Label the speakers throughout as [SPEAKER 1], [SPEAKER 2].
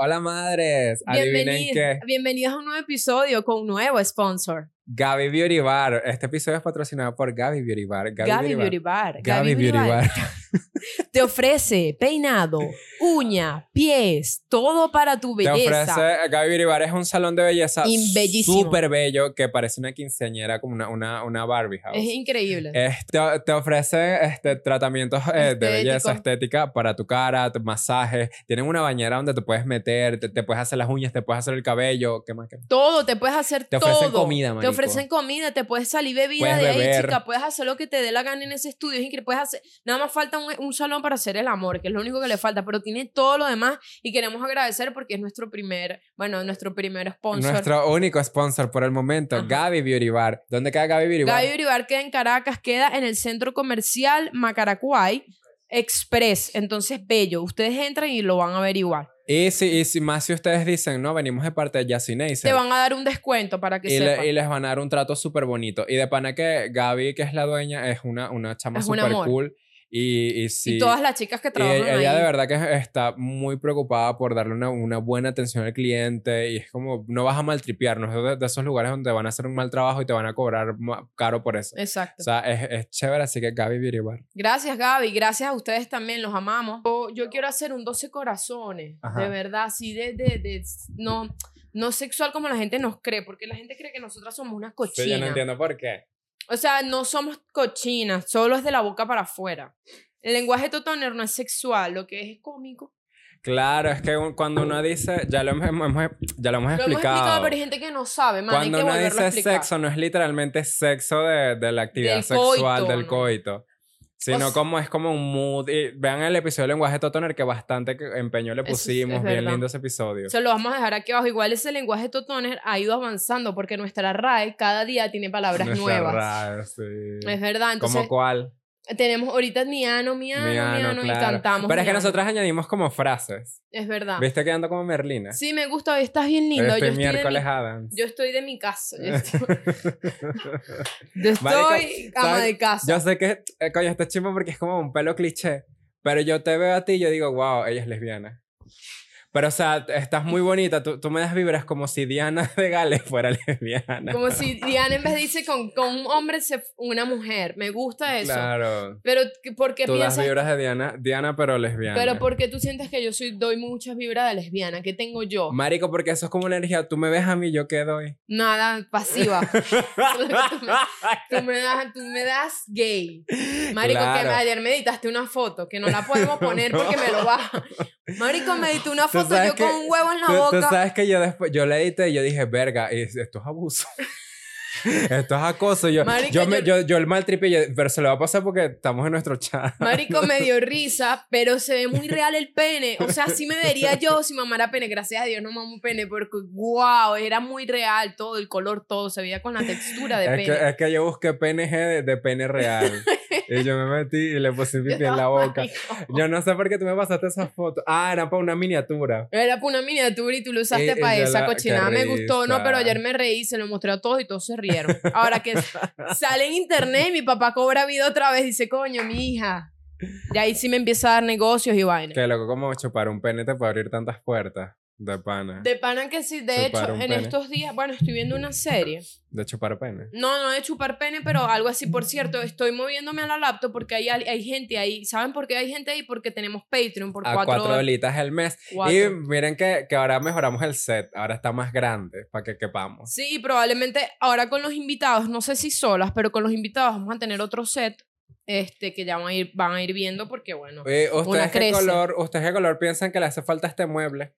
[SPEAKER 1] Hola madres, adivinen
[SPEAKER 2] Bienvenidos,
[SPEAKER 1] qué.
[SPEAKER 2] bienvenidos a un nuevo episodio con un nuevo sponsor.
[SPEAKER 1] Gaby Beauty Bar. Este episodio es patrocinado por Gaby Beauty Bar.
[SPEAKER 2] Gaby, Beauty Bar.
[SPEAKER 1] Gaby Beauty Bar.
[SPEAKER 2] Te ofrece peinado, uña, pies, todo para tu
[SPEAKER 1] Te
[SPEAKER 2] belleza.
[SPEAKER 1] ofrece, Gaby Beauty Bar es un salón de belleza súper bello que parece una quinceañera como una, una, una Barbie house.
[SPEAKER 2] Es increíble.
[SPEAKER 1] Este, te ofrece este, tratamientos eh, de belleza estética para tu cara, tu- masajes. Tienen una bañera donde te puedes meter, te, te puedes hacer las uñas, te puedes hacer el cabello. ¿Qué más? ¿Qué más?
[SPEAKER 2] todo, te puedes hacer
[SPEAKER 1] Te ofrecen
[SPEAKER 2] todo.
[SPEAKER 1] comida,
[SPEAKER 2] Te
[SPEAKER 1] marico.
[SPEAKER 2] ofrecen comida, te puedes salir bebida
[SPEAKER 1] Puedes
[SPEAKER 2] de ahí, chica. Puedes hacer lo que te dé la gana en ese estudio. Es increíble. Puedes hacer, nada más falta un, un salón para hacer el amor, que es lo único que le falta, pero tiene todo lo demás y queremos agradecer porque es nuestro primer, bueno, nuestro primer sponsor.
[SPEAKER 1] Nuestro único sponsor por el momento,
[SPEAKER 2] Ajá.
[SPEAKER 1] Gaby Beauty Bar. ¿Dónde queda Gaby Beauty Bar?
[SPEAKER 2] Gaby Beauty Bar queda en Caracas, queda en el centro comercial Macaracuay Express. Entonces, bello. Ustedes entran y lo van a averiguar.
[SPEAKER 1] Y si, y si más si ustedes dicen, no, venimos de parte de Jassy
[SPEAKER 2] Te van a dar un descuento para que
[SPEAKER 1] y, le-
[SPEAKER 2] sepan.
[SPEAKER 1] y les van a dar un trato súper bonito. Y de pana que Gaby, que es la dueña, es una, una chama
[SPEAKER 2] un
[SPEAKER 1] súper cool. Y, y sí.
[SPEAKER 2] Y todas las chicas que
[SPEAKER 1] y
[SPEAKER 2] trabajan
[SPEAKER 1] ella
[SPEAKER 2] ahí.
[SPEAKER 1] de verdad que está muy preocupada por darle una, una buena atención al cliente. Y es como, no vas a maltripear, no es de, de esos lugares donde van a hacer un mal trabajo y te van a cobrar caro por eso.
[SPEAKER 2] Exacto.
[SPEAKER 1] O sea, es, es chévere, así que Gaby Beauty Bar.
[SPEAKER 2] Gracias, Gaby. Gracias a ustedes también. Los amamos. Yo, yo quiero hacer un 12 corazones.
[SPEAKER 1] Ajá.
[SPEAKER 2] De verdad, así de, de, de- no, no sexual como la gente nos cree. Porque la gente cree que nosotras somos unas
[SPEAKER 1] Sí, yo no
[SPEAKER 2] cochinas.
[SPEAKER 1] entiendo por qué.
[SPEAKER 2] O sea, no somos cochinas. Solo es de la boca para afuera. El lenguaje totoner no es sexual. Lo que es es cómico.
[SPEAKER 1] Claro, es que cuando uno dice, ya lo hemos, hemos- ya lo hemos
[SPEAKER 2] Lo hemos
[SPEAKER 1] explicado.
[SPEAKER 2] explicado, pero hay gente que no sabe, man. Hay
[SPEAKER 1] cuando
[SPEAKER 2] que
[SPEAKER 1] uno
[SPEAKER 2] a
[SPEAKER 1] dice sexo, no es literalmente sexo de, de la actividad
[SPEAKER 2] Del
[SPEAKER 1] sexual,
[SPEAKER 2] coito,
[SPEAKER 1] del
[SPEAKER 2] ¿no?
[SPEAKER 1] coito. Sino
[SPEAKER 2] s-
[SPEAKER 1] como es como un mood. Y vean el episodio de lenguaje totoner que bastante empeño le
[SPEAKER 2] es-
[SPEAKER 1] pusimos.
[SPEAKER 2] es
[SPEAKER 1] bien lindo ese episodio.
[SPEAKER 2] Se lo vamos a dejar aquí abajo. Igual ese lenguaje totoner ha ido avanzando porque nuestra RAE cada día tiene palabras
[SPEAKER 1] Nuestra
[SPEAKER 2] nuevas.
[SPEAKER 1] RAE, sí.
[SPEAKER 2] Es verdad. Entonces,
[SPEAKER 1] ¿Como cuál?
[SPEAKER 2] Tenemos ahorita miano, miano, miano,
[SPEAKER 1] Miano,
[SPEAKER 2] y
[SPEAKER 1] claro.
[SPEAKER 2] cantamos.
[SPEAKER 1] Pero es que
[SPEAKER 2] miano.
[SPEAKER 1] nosotros añadimos como frases.
[SPEAKER 2] Es verdad.
[SPEAKER 1] ¿Viste que ando como Merlina?
[SPEAKER 2] Sí, me gusta. Hoy estás bien lindo.
[SPEAKER 1] Este
[SPEAKER 2] yo, estoy de
[SPEAKER 1] miércoles
[SPEAKER 2] mi,
[SPEAKER 1] Adams.
[SPEAKER 2] yo estoy de mi casa. Yo estoy, yo estoy ama de casa.
[SPEAKER 1] Yo sé que, eh, coño, está chimbo porque es como un pelo cliché. Pero yo te veo a ti y yo digo, wow, ella es lesbiana. Pero, o sea, estás muy bonita. Tú, tú me das vibras como si Diana de Gales fuera lesbiana.
[SPEAKER 2] Como si Diana en vez de irse con, con un hombre, se, una mujer. Me gusta eso.
[SPEAKER 1] Claro.
[SPEAKER 2] Pero, ¿por qué
[SPEAKER 1] Tú das
[SPEAKER 2] piensas
[SPEAKER 1] vibras de Diana, Diana pero lesbiana.
[SPEAKER 2] Pero ¿por qué tú sientes que yo soy, doy muchas vibras de lesbiana? ¿Qué tengo yo?
[SPEAKER 1] Marico, porque eso es como una energía. Tú me ves a mí, yo qué doy.
[SPEAKER 2] Nada, pasiva. tú, me das, tú me das gay. Marico, que
[SPEAKER 1] Claro.
[SPEAKER 2] ayer me editaste una foto que no la podemos poner porque me lo baja. Marico, me edité una
[SPEAKER 1] Tú
[SPEAKER 2] foto yo
[SPEAKER 1] que-
[SPEAKER 2] con un huevo en la
[SPEAKER 1] Tú, tú
[SPEAKER 2] boca.
[SPEAKER 1] sabes que yo después, yo le edité y yo dije, verga, es- esto es abuso. esto es acoso. Yo,
[SPEAKER 2] Marico,
[SPEAKER 1] yo, me,
[SPEAKER 2] yo-
[SPEAKER 1] el mal tripe, pero se lo va a pasar porque estamos en nuestro chat.
[SPEAKER 2] Marico, me dio risa, pero se ve muy real el pene. O sea, así me vería yo si mamara pene. Gracias a Dios no mamo pene, porque wow, era muy real todo, el color, todo. Se veía con la textura de
[SPEAKER 1] Es
[SPEAKER 2] pene.
[SPEAKER 1] que, es que yo busqué PNG de, de pene real. y yo me metí y le puse pipí en la boca. Yo no sé por qué tú me pasaste esa foto. Ah, era para una miniatura.
[SPEAKER 2] Era para una miniatura y tú lo usaste
[SPEAKER 1] Y- y
[SPEAKER 2] para esa
[SPEAKER 1] la-
[SPEAKER 2] cochinada. Me gustó, no, pero ayer me reí, se lo mostré a todos y todos se rieron. Ahora que sale en internet y mi papá cobra vida otra vez, dice, coño, mi hija. Y ahí sí me empieza a dar negocios y vainas.
[SPEAKER 1] Que loco, como chupar un pene te puede abrir tantas puertas. De pana. De,
[SPEAKER 2] De pana que sí, de
[SPEAKER 1] Chupar
[SPEAKER 2] hecho, en
[SPEAKER 1] pene.
[SPEAKER 2] estos días, bueno, estoy viendo una serie.
[SPEAKER 1] chupar pene.
[SPEAKER 2] No, no de chupar pene, pero algo así. Por cierto, estoy moviéndome a la laptop porque hay, hay gente ahí. ¿Saben por qué hay gente ahí? Porque tenemos Patreon por
[SPEAKER 1] A
[SPEAKER 2] cuatro,
[SPEAKER 1] cuatro dolitas el mes.
[SPEAKER 2] cuatro.
[SPEAKER 1] Y miren que, que ahora mejoramos el set. Ahora está más grande para que quepamos.
[SPEAKER 2] Sí, y probablemente ahora con los invitados, no sé si solas, pero con los invitados vamos a tener otro set este, que ya van a ir, van a ir viendo porque, bueno.
[SPEAKER 1] Oye,
[SPEAKER 2] Una
[SPEAKER 1] ¿ustedes qué,
[SPEAKER 2] crece.
[SPEAKER 1] color, ¿Ustedes qué color piensan que le hace falta a este mueble?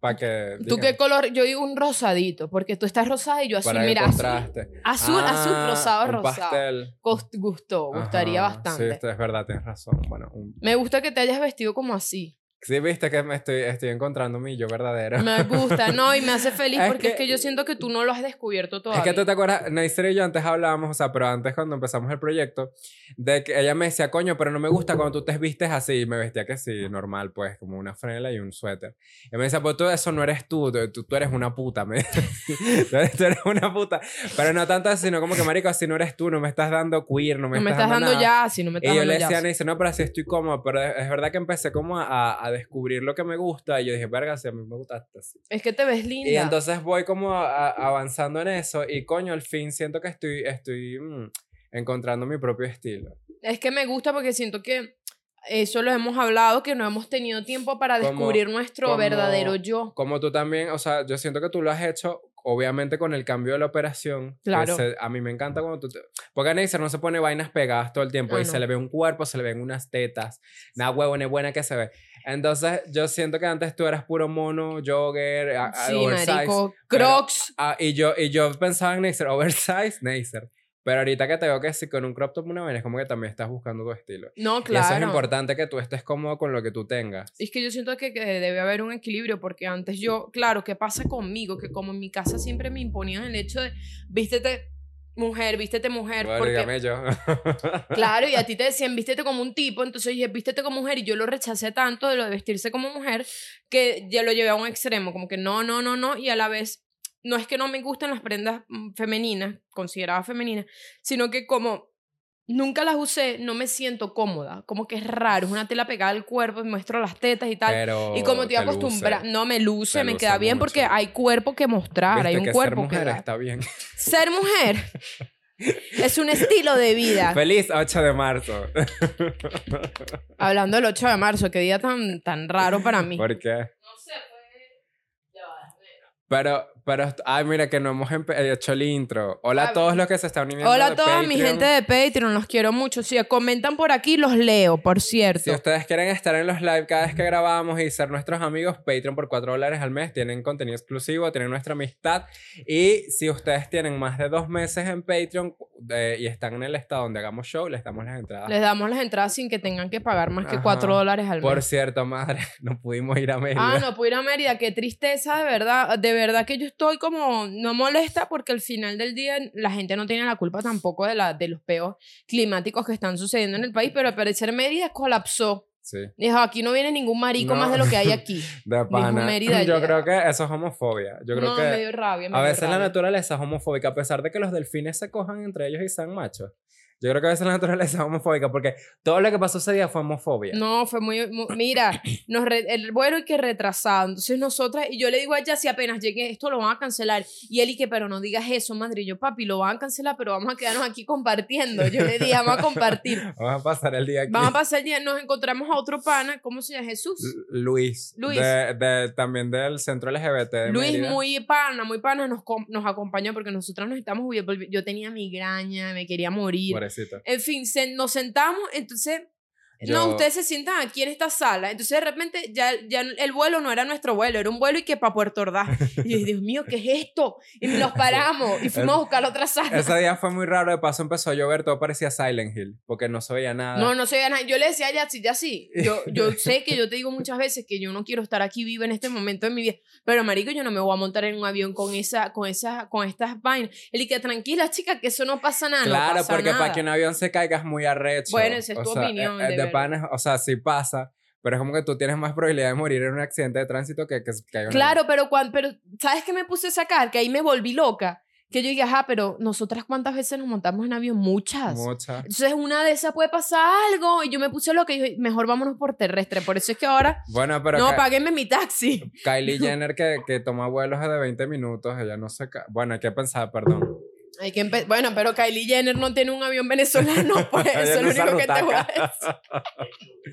[SPEAKER 1] Para que.
[SPEAKER 2] ¿Tú qué color? Yo digo un rosadito, porque tú estás rosada y yo azul.
[SPEAKER 1] Para
[SPEAKER 2] Mira, azul,
[SPEAKER 1] contraste.
[SPEAKER 2] azul, azul,
[SPEAKER 1] Ah,
[SPEAKER 2] rosado,
[SPEAKER 1] un
[SPEAKER 2] rosado.
[SPEAKER 1] pastel.
[SPEAKER 2] Cost- Gustó, gustaría
[SPEAKER 1] Ajá,
[SPEAKER 2] bastante.
[SPEAKER 1] Sí, esto es verdad, tienes razón. Bueno, un-
[SPEAKER 2] Me gusta que te hayas vestido como así.
[SPEAKER 1] Sí, viste que me estoy, estoy encontrando mi yo verdadero.
[SPEAKER 2] Me gusta, no, y me hace feliz
[SPEAKER 1] Es
[SPEAKER 2] porque
[SPEAKER 1] que-
[SPEAKER 2] es que yo siento que tú no lo has descubierto todavía.
[SPEAKER 1] Es que tú te acuerdas, Neisser y yo antes hablábamos, o sea, pero antes cuando empezamos el proyecto, de que ella me decía, coño, pero no me gusta cuando tú te vistes así. Y me vestía que sí, normal, pues, como una franela y un suéter. Y me decía, pues tú eso no eres tú, tú, tú eres una puta. Me decía. tú, eres, una puta. Pero no tanto así, sino como que, marico, así no eres tú, no me estás dando queer, no me,
[SPEAKER 2] no me estás dando
[SPEAKER 1] nada.
[SPEAKER 2] ya, si no me
[SPEAKER 1] Y
[SPEAKER 2] estás
[SPEAKER 1] yo
[SPEAKER 2] dando
[SPEAKER 1] le decía a
[SPEAKER 2] ya.
[SPEAKER 1] Neisser, no, pero así estoy cómodo. Pero es verdad que empecé como a, a a descubrir lo que me gusta y yo dije, verga, si a mí me gusta así.
[SPEAKER 2] Es que te ves linda.
[SPEAKER 1] Y entonces voy como a- a- avanzando en eso y coño, al fin siento que estoy, estoy mm, encontrando mi propio estilo.
[SPEAKER 2] Es que me gusta porque siento que eso lo hemos hablado, que no hemos tenido tiempo para
[SPEAKER 1] Como-
[SPEAKER 2] descubrir nuestro
[SPEAKER 1] como-
[SPEAKER 2] verdadero yo.
[SPEAKER 1] Como tú también, o sea, yo siento que tú lo has hecho, obviamente con el cambio de la operación.
[SPEAKER 2] Claro.
[SPEAKER 1] se- a mí me encanta cuando tú... Te, porque Neisser no se pone vainas pegadas todo el tiempo
[SPEAKER 2] Ah,
[SPEAKER 1] y
[SPEAKER 2] no.
[SPEAKER 1] se le ve un cuerpo, se le ven unas tetas, nada huevona buena que se ve. Entonces, yo siento que antes tú eras puro mono, jogger, a-
[SPEAKER 2] Sí,
[SPEAKER 1] oversize.
[SPEAKER 2] marico.
[SPEAKER 1] pero-
[SPEAKER 2] Crocs.
[SPEAKER 1] Ah, y yo, y yo pensaba en Neisser, oversize, Neisser. Pero ahorita que te veo que sí, con un crop top una vez, es como que también estás buscando tu estilo.
[SPEAKER 2] No,
[SPEAKER 1] Y eso
[SPEAKER 2] claro.
[SPEAKER 1] es importante que tú estés cómodo con lo que tú tengas.
[SPEAKER 2] Es que yo siento que, que debe haber un equilibrio porque antes yo, claro, ¿qué pasa conmigo? Que como en mi casa siempre me imponían el hecho de, vístete mujer, vístete mujer,
[SPEAKER 1] Bueno,
[SPEAKER 2] porque
[SPEAKER 1] dígame yo.
[SPEAKER 2] Claro, y a ti te decían, vístete como un tipo, entonces dije, vístete como mujer, y yo lo rechacé tanto de lo de vestirse como mujer, que ya lo llevé a un extremo, como que no, no, no, no, y a la vez, no es que no me gusten las prendas mm, femeninas, consideradas femeninas, sino que como nunca las usé, no me siento cómoda, como que es raro, es una tela pegada al cuerpo, muestro las tetas y tal.
[SPEAKER 1] Pero
[SPEAKER 2] y como
[SPEAKER 1] te
[SPEAKER 2] acostumbrada, no me luce, me
[SPEAKER 1] luce
[SPEAKER 2] queda bien porque hay cuerpo que mostrar, hay un
[SPEAKER 1] que
[SPEAKER 2] cuerpo
[SPEAKER 1] ser mujer está bien.
[SPEAKER 2] Ser mujer es un estilo de vida.
[SPEAKER 1] Feliz 8 de marzo.
[SPEAKER 2] Hablando del 8 de marzo, qué día tan, tan raro para mí.
[SPEAKER 1] ¿Por qué?
[SPEAKER 2] No sé. Ya va,
[SPEAKER 1] Pero, pero, ay, mira que no hemos empe- hecho el intro. Hola a todos los que se están uniendo.
[SPEAKER 2] Hola a toda mi gente de Patreon, los quiero mucho. Si comentan por aquí, los leo, por cierto.
[SPEAKER 1] Si ustedes quieren estar en los live cada vez que grabamos y ser nuestros amigos, Patreon por 4 dólares al mes, tienen contenido exclusivo, tienen nuestra amistad. Y si ustedes tienen más de dos meses en Patreon eh, y están en el estado donde hagamos show, les damos las entradas.
[SPEAKER 2] Les damos las entradas sin que tengan que pagar más que
[SPEAKER 1] Ajá.
[SPEAKER 2] 4 dólares al
[SPEAKER 1] Por
[SPEAKER 2] mes.
[SPEAKER 1] cierto, madre, no pudimos ir a Mérida.
[SPEAKER 2] Ah, no puedo ir a Mérida, qué tristeza, de verdad. De verdad que yo estoy como no molesta porque al final del día la gente no tiene la culpa tampoco de, la, de los peos climáticos que están sucediendo en el país, pero al parecer Mérida colapsó.
[SPEAKER 1] Sí.
[SPEAKER 2] Dijo, aquí no viene ningún marico
[SPEAKER 1] No.
[SPEAKER 2] más de lo que hay aquí.
[SPEAKER 1] De pana.
[SPEAKER 2] Mérida
[SPEAKER 1] Yo creo que eso es homofobia. Yo creo
[SPEAKER 2] no,
[SPEAKER 1] que
[SPEAKER 2] me dio rabia. me
[SPEAKER 1] a
[SPEAKER 2] dio
[SPEAKER 1] veces la naturaleza es homofóbica, a pesar de que los delfines se cojan entre ellos y sean machos. Yo creo que a veces la naturaleza es homofóbica porque todo lo que pasó ese día fue homofobia.
[SPEAKER 2] No, fue muy, mu- mira, nos re- el vuelo y que retrasado. Entonces nosotras, y yo le digo a ella, si apenas llegue esto lo van a cancelar. Y él y que, pero no digas eso, madre. Y yo, papi, lo van a cancelar, pero vamos a quedarnos aquí compartiendo. Yo le dije, vamos a compartir.
[SPEAKER 1] Vamos a pasar el día aquí.
[SPEAKER 2] Vamos a pasar el día, nos encontramos a otro pana, ¿cómo se llama? Jesús.
[SPEAKER 1] L- Luis.
[SPEAKER 2] Luis.
[SPEAKER 1] De, de- también del centro LGBT de
[SPEAKER 2] Luis,
[SPEAKER 1] Mérida.
[SPEAKER 2] muy pana, muy pana, nos, nos acompañó porque nosotras nos estamos, yo tenía migraña, me quería morir. En fin, se- nos sentamos, entonces
[SPEAKER 1] Yo-
[SPEAKER 2] No, ustedes se sientan aquí en esta sala. Entonces de repente ya, ya el vuelo no era nuestro vuelo, era un vuelo y que para Puerto Ordaz. Y yo Dios mío, ¿qué es esto? Y nos paramos y fuimos a buscar otra sala.
[SPEAKER 1] Ese día fue muy raro. De paso empezó a llover. Todo parecía Silent Hill. Porque no se veía nada.
[SPEAKER 2] No, no se veía nada. Yo le decía a Yatsi, ya sí. Yo, yo sé que yo te digo muchas veces que yo no quiero estar aquí viva en este momento de mi vida. Pero, marico, yo no me voy a montar en un avión con esa, con esa, con estas vainas. Él y que tranquila, chica, que eso no pasa nada. no
[SPEAKER 1] Claro,
[SPEAKER 2] pasa
[SPEAKER 1] porque
[SPEAKER 2] nada.
[SPEAKER 1] para que un avión se caiga es muy arrecho.
[SPEAKER 2] Bueno, esa es
[SPEAKER 1] O
[SPEAKER 2] tu
[SPEAKER 1] sea,
[SPEAKER 2] opinión,
[SPEAKER 1] eh,
[SPEAKER 2] de
[SPEAKER 1] de panes, o sea, sí pasa. Pero es como que tú tienes más probabilidad de morir en un accidente de tránsito que que un
[SPEAKER 2] Claro, pero, cuan- pero ¿sabes qué me puse a sacar? Que ahí me volví loca. Que yo dije, ajá, pero nosotras cuántas veces nos montamos en avión? Muchas.
[SPEAKER 1] avión. Mucha.
[SPEAKER 2] Entonces, una de esas puede pasar algo. Y yo me puse loca y dije, mejor vámonos por terrestre. Por eso es que ahora,
[SPEAKER 1] Bueno, pero
[SPEAKER 2] no,
[SPEAKER 1] Ka-
[SPEAKER 2] páguenme mi taxi.
[SPEAKER 1] Kylie Jenner que, que toma vuelos de 20 minutos, ella no se... Bueno, hay que pensar, perdón.
[SPEAKER 2] Hay que bueno, pero Kylie Jenner no tiene un avión venezolano, pues eso es lo único que te voy a decir.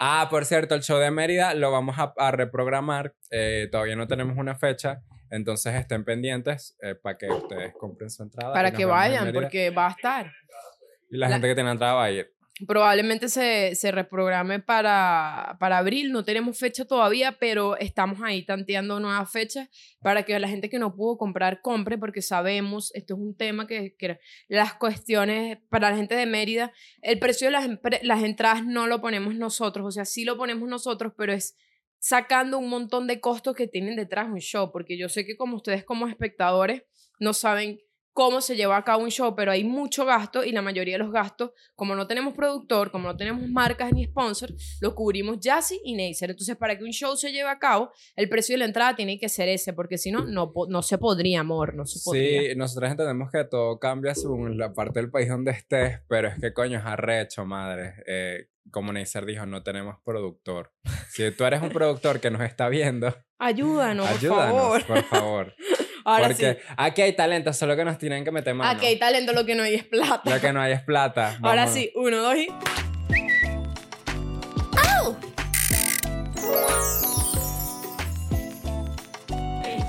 [SPEAKER 1] Ah, por cierto, el show de Mérida lo vamos a, a reprogramar. eh, todavía no tenemos una fecha. Entonces estén pendientes para que ustedes compren su entrada.
[SPEAKER 2] Para que vayan, porque va a estar.
[SPEAKER 1] Y la,
[SPEAKER 2] la-
[SPEAKER 1] gente que tiene entrada va a ir.
[SPEAKER 2] Probablemente se, se reprograme para, para abril, no tenemos fecha todavía, pero estamos ahí tanteando nuevas fechas para que la gente que no pudo comprar compre, porque sabemos, esto es un tema que, que las cuestiones para la gente de Mérida, el precio de las, las entradas no lo ponemos nosotros, o sea, sí lo ponemos nosotros, pero es sacando un montón de costos que tienen detrás un show, porque yo sé que como ustedes como espectadores no saben cómo se lleva a cabo un show, pero hay mucho gasto y la mayoría de los gastos, como no tenemos productor, como no tenemos marcas ni sponsor, lo cubrimos Jazzy y Neisser. Entonces, para que un show se lleve a cabo, el precio de la entrada tiene que ser ese, porque si no, no, no se podría, amor, no se podría.
[SPEAKER 1] Sí, nosotros entendemos que todo cambia según la parte del país donde estés, pero es que coño es arrecho, madre. Eh, como Neisser dijo, no tenemos productor. Si tú eres un productor que nos está viendo,
[SPEAKER 2] Ayúdanos, por
[SPEAKER 1] ayúdanos,
[SPEAKER 2] favor.
[SPEAKER 1] por favor.
[SPEAKER 2] Ahora
[SPEAKER 1] Porque
[SPEAKER 2] sí.
[SPEAKER 1] aquí hay talento, solo que nos tienen que meter mano.
[SPEAKER 2] Aquí hay talento, lo que no hay es plata.
[SPEAKER 1] Lo que no hay es plata.
[SPEAKER 2] Ahora sí, uno, dos y.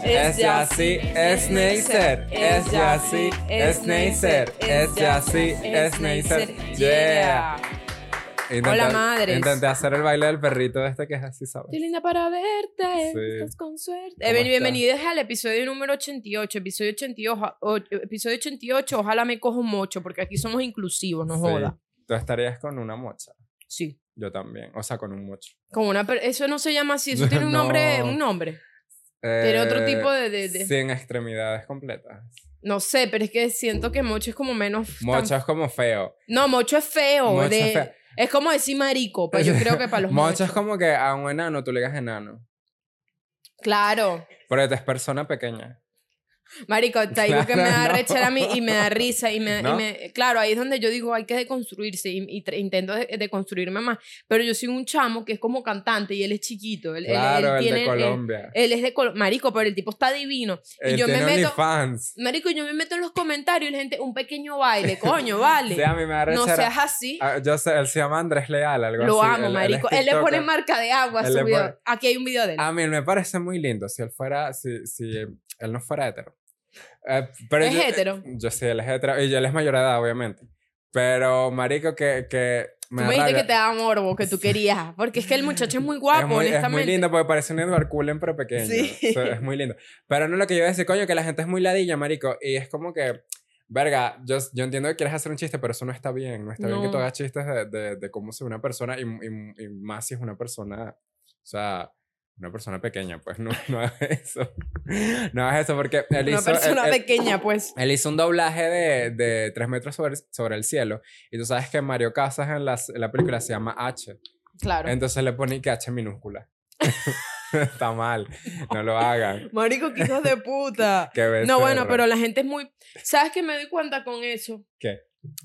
[SPEAKER 1] Es ya sí, es Neisser. Es ya sí, es Neisser. Es ya sí, es Neisser. Yeah. Intenté-
[SPEAKER 2] Hola, madres.
[SPEAKER 1] Intenté hacer el baile del perrito este que es así, ¿sabes?
[SPEAKER 2] Estoy linda para verte.
[SPEAKER 1] Sí.
[SPEAKER 2] Estás con suerte.
[SPEAKER 1] ¿Cómo
[SPEAKER 2] Eh, bienvenidos al episodio número 88. Episodio 88, o- episodio 88. Ojalá me cojo un mocho, porque aquí somos inclusivos, no
[SPEAKER 1] Sí.
[SPEAKER 2] joda.
[SPEAKER 1] Tú estarías con una mocha.
[SPEAKER 2] Sí.
[SPEAKER 1] Yo también. O sea, con un mocho.
[SPEAKER 2] Como una eso no se llama así, eso tiene un nombre,
[SPEAKER 1] No.
[SPEAKER 2] un nombre. Tiene otro
[SPEAKER 1] Eh,
[SPEAKER 2] tipo de, de- de-
[SPEAKER 1] Sin extremidades completas.
[SPEAKER 2] No sé, pero es que siento que mocho es como menos. tan-
[SPEAKER 1] Mocho es como feo.
[SPEAKER 2] No, mocho es feo.
[SPEAKER 1] Mocho
[SPEAKER 2] de-
[SPEAKER 1] es feo.
[SPEAKER 2] Es como decir marico, pero yo creo que para los
[SPEAKER 1] Mocho
[SPEAKER 2] mochos.
[SPEAKER 1] es como que a un enano tú le digas enano.
[SPEAKER 2] Claro.
[SPEAKER 1] Pero es persona pequeña.
[SPEAKER 2] Marico, te digo que me da
[SPEAKER 1] Claro, no.
[SPEAKER 2] rechera a mí y me da risa y me, y
[SPEAKER 1] ¿No?
[SPEAKER 2] me- Claro, ahí es donde yo digo hay que deconstruirse y, y intento de- deconstruirme más. Pero yo soy un chamo que es como cantante y él es chiquito. Él,
[SPEAKER 1] Claro,
[SPEAKER 2] él
[SPEAKER 1] el
[SPEAKER 2] tiene,
[SPEAKER 1] de Colombia.
[SPEAKER 2] Él, es de Col- Marico, pero el tipo está divino. Y yo me meto...
[SPEAKER 1] OnlyFans.
[SPEAKER 2] Marico, yo me meto en los comentarios y la gente, un pequeño baile, coño, vale.
[SPEAKER 1] Sí, a mí me da
[SPEAKER 2] no seas así.
[SPEAKER 1] Ah, yo sé, él se llama Andrés Leal, algo
[SPEAKER 2] Lo
[SPEAKER 1] así.
[SPEAKER 2] amo,
[SPEAKER 1] Él-
[SPEAKER 2] marico. Él, le pone marca de agua a su video.
[SPEAKER 1] pone-
[SPEAKER 2] Aquí hay un video de él.
[SPEAKER 1] A mí me parece muy lindo si él fuera, si, si él no fuera hetero. Eh, pero
[SPEAKER 2] ¿Es
[SPEAKER 1] yo-
[SPEAKER 2] hetero?
[SPEAKER 1] Yo sí, él es hetero y él es mayor de edad, obviamente. Pero, marico, que, que
[SPEAKER 2] Tú
[SPEAKER 1] me
[SPEAKER 2] me
[SPEAKER 1] da
[SPEAKER 2] dijiste que te daba morbo, que tú querías. Porque es que el muchacho es muy guapo,
[SPEAKER 1] es muy, es
[SPEAKER 2] honestamente.
[SPEAKER 1] muy lindo porque parece un Edward Cullen pero pequeño.
[SPEAKER 2] Sí.
[SPEAKER 1] O sea, es muy lindo. Pero no lo que yo iba a decir, coño, que la gente es muy ladilla, marico. Y es como que, verga, yo, yo entiendo que quieres hacer un chiste, pero eso no está bien. No está bien que tú
[SPEAKER 2] No.
[SPEAKER 1] hagas chistes de, de, de cómo es una persona y, y, y más si es una persona, o sea, una persona pequeña, pues no, no hagas eso. No hagas eso porque él
[SPEAKER 2] Una
[SPEAKER 1] hizo... él-
[SPEAKER 2] persona
[SPEAKER 1] él-
[SPEAKER 2] pequeña, pues.
[SPEAKER 1] él hizo un doblaje de, de 3 metros sobre, sobre el cielo. Y tú sabes que Mario Casas en, las- en la película se llama H.
[SPEAKER 2] Claro.
[SPEAKER 1] Entonces le pone que H minúscula. Está mal. No lo hagan.
[SPEAKER 2] Marico, que hijos de puta.
[SPEAKER 1] Qué
[SPEAKER 2] No, bueno, pero la gente es muy... ¿Sabes qué me doy cuenta con eso?
[SPEAKER 1] ¿Qué?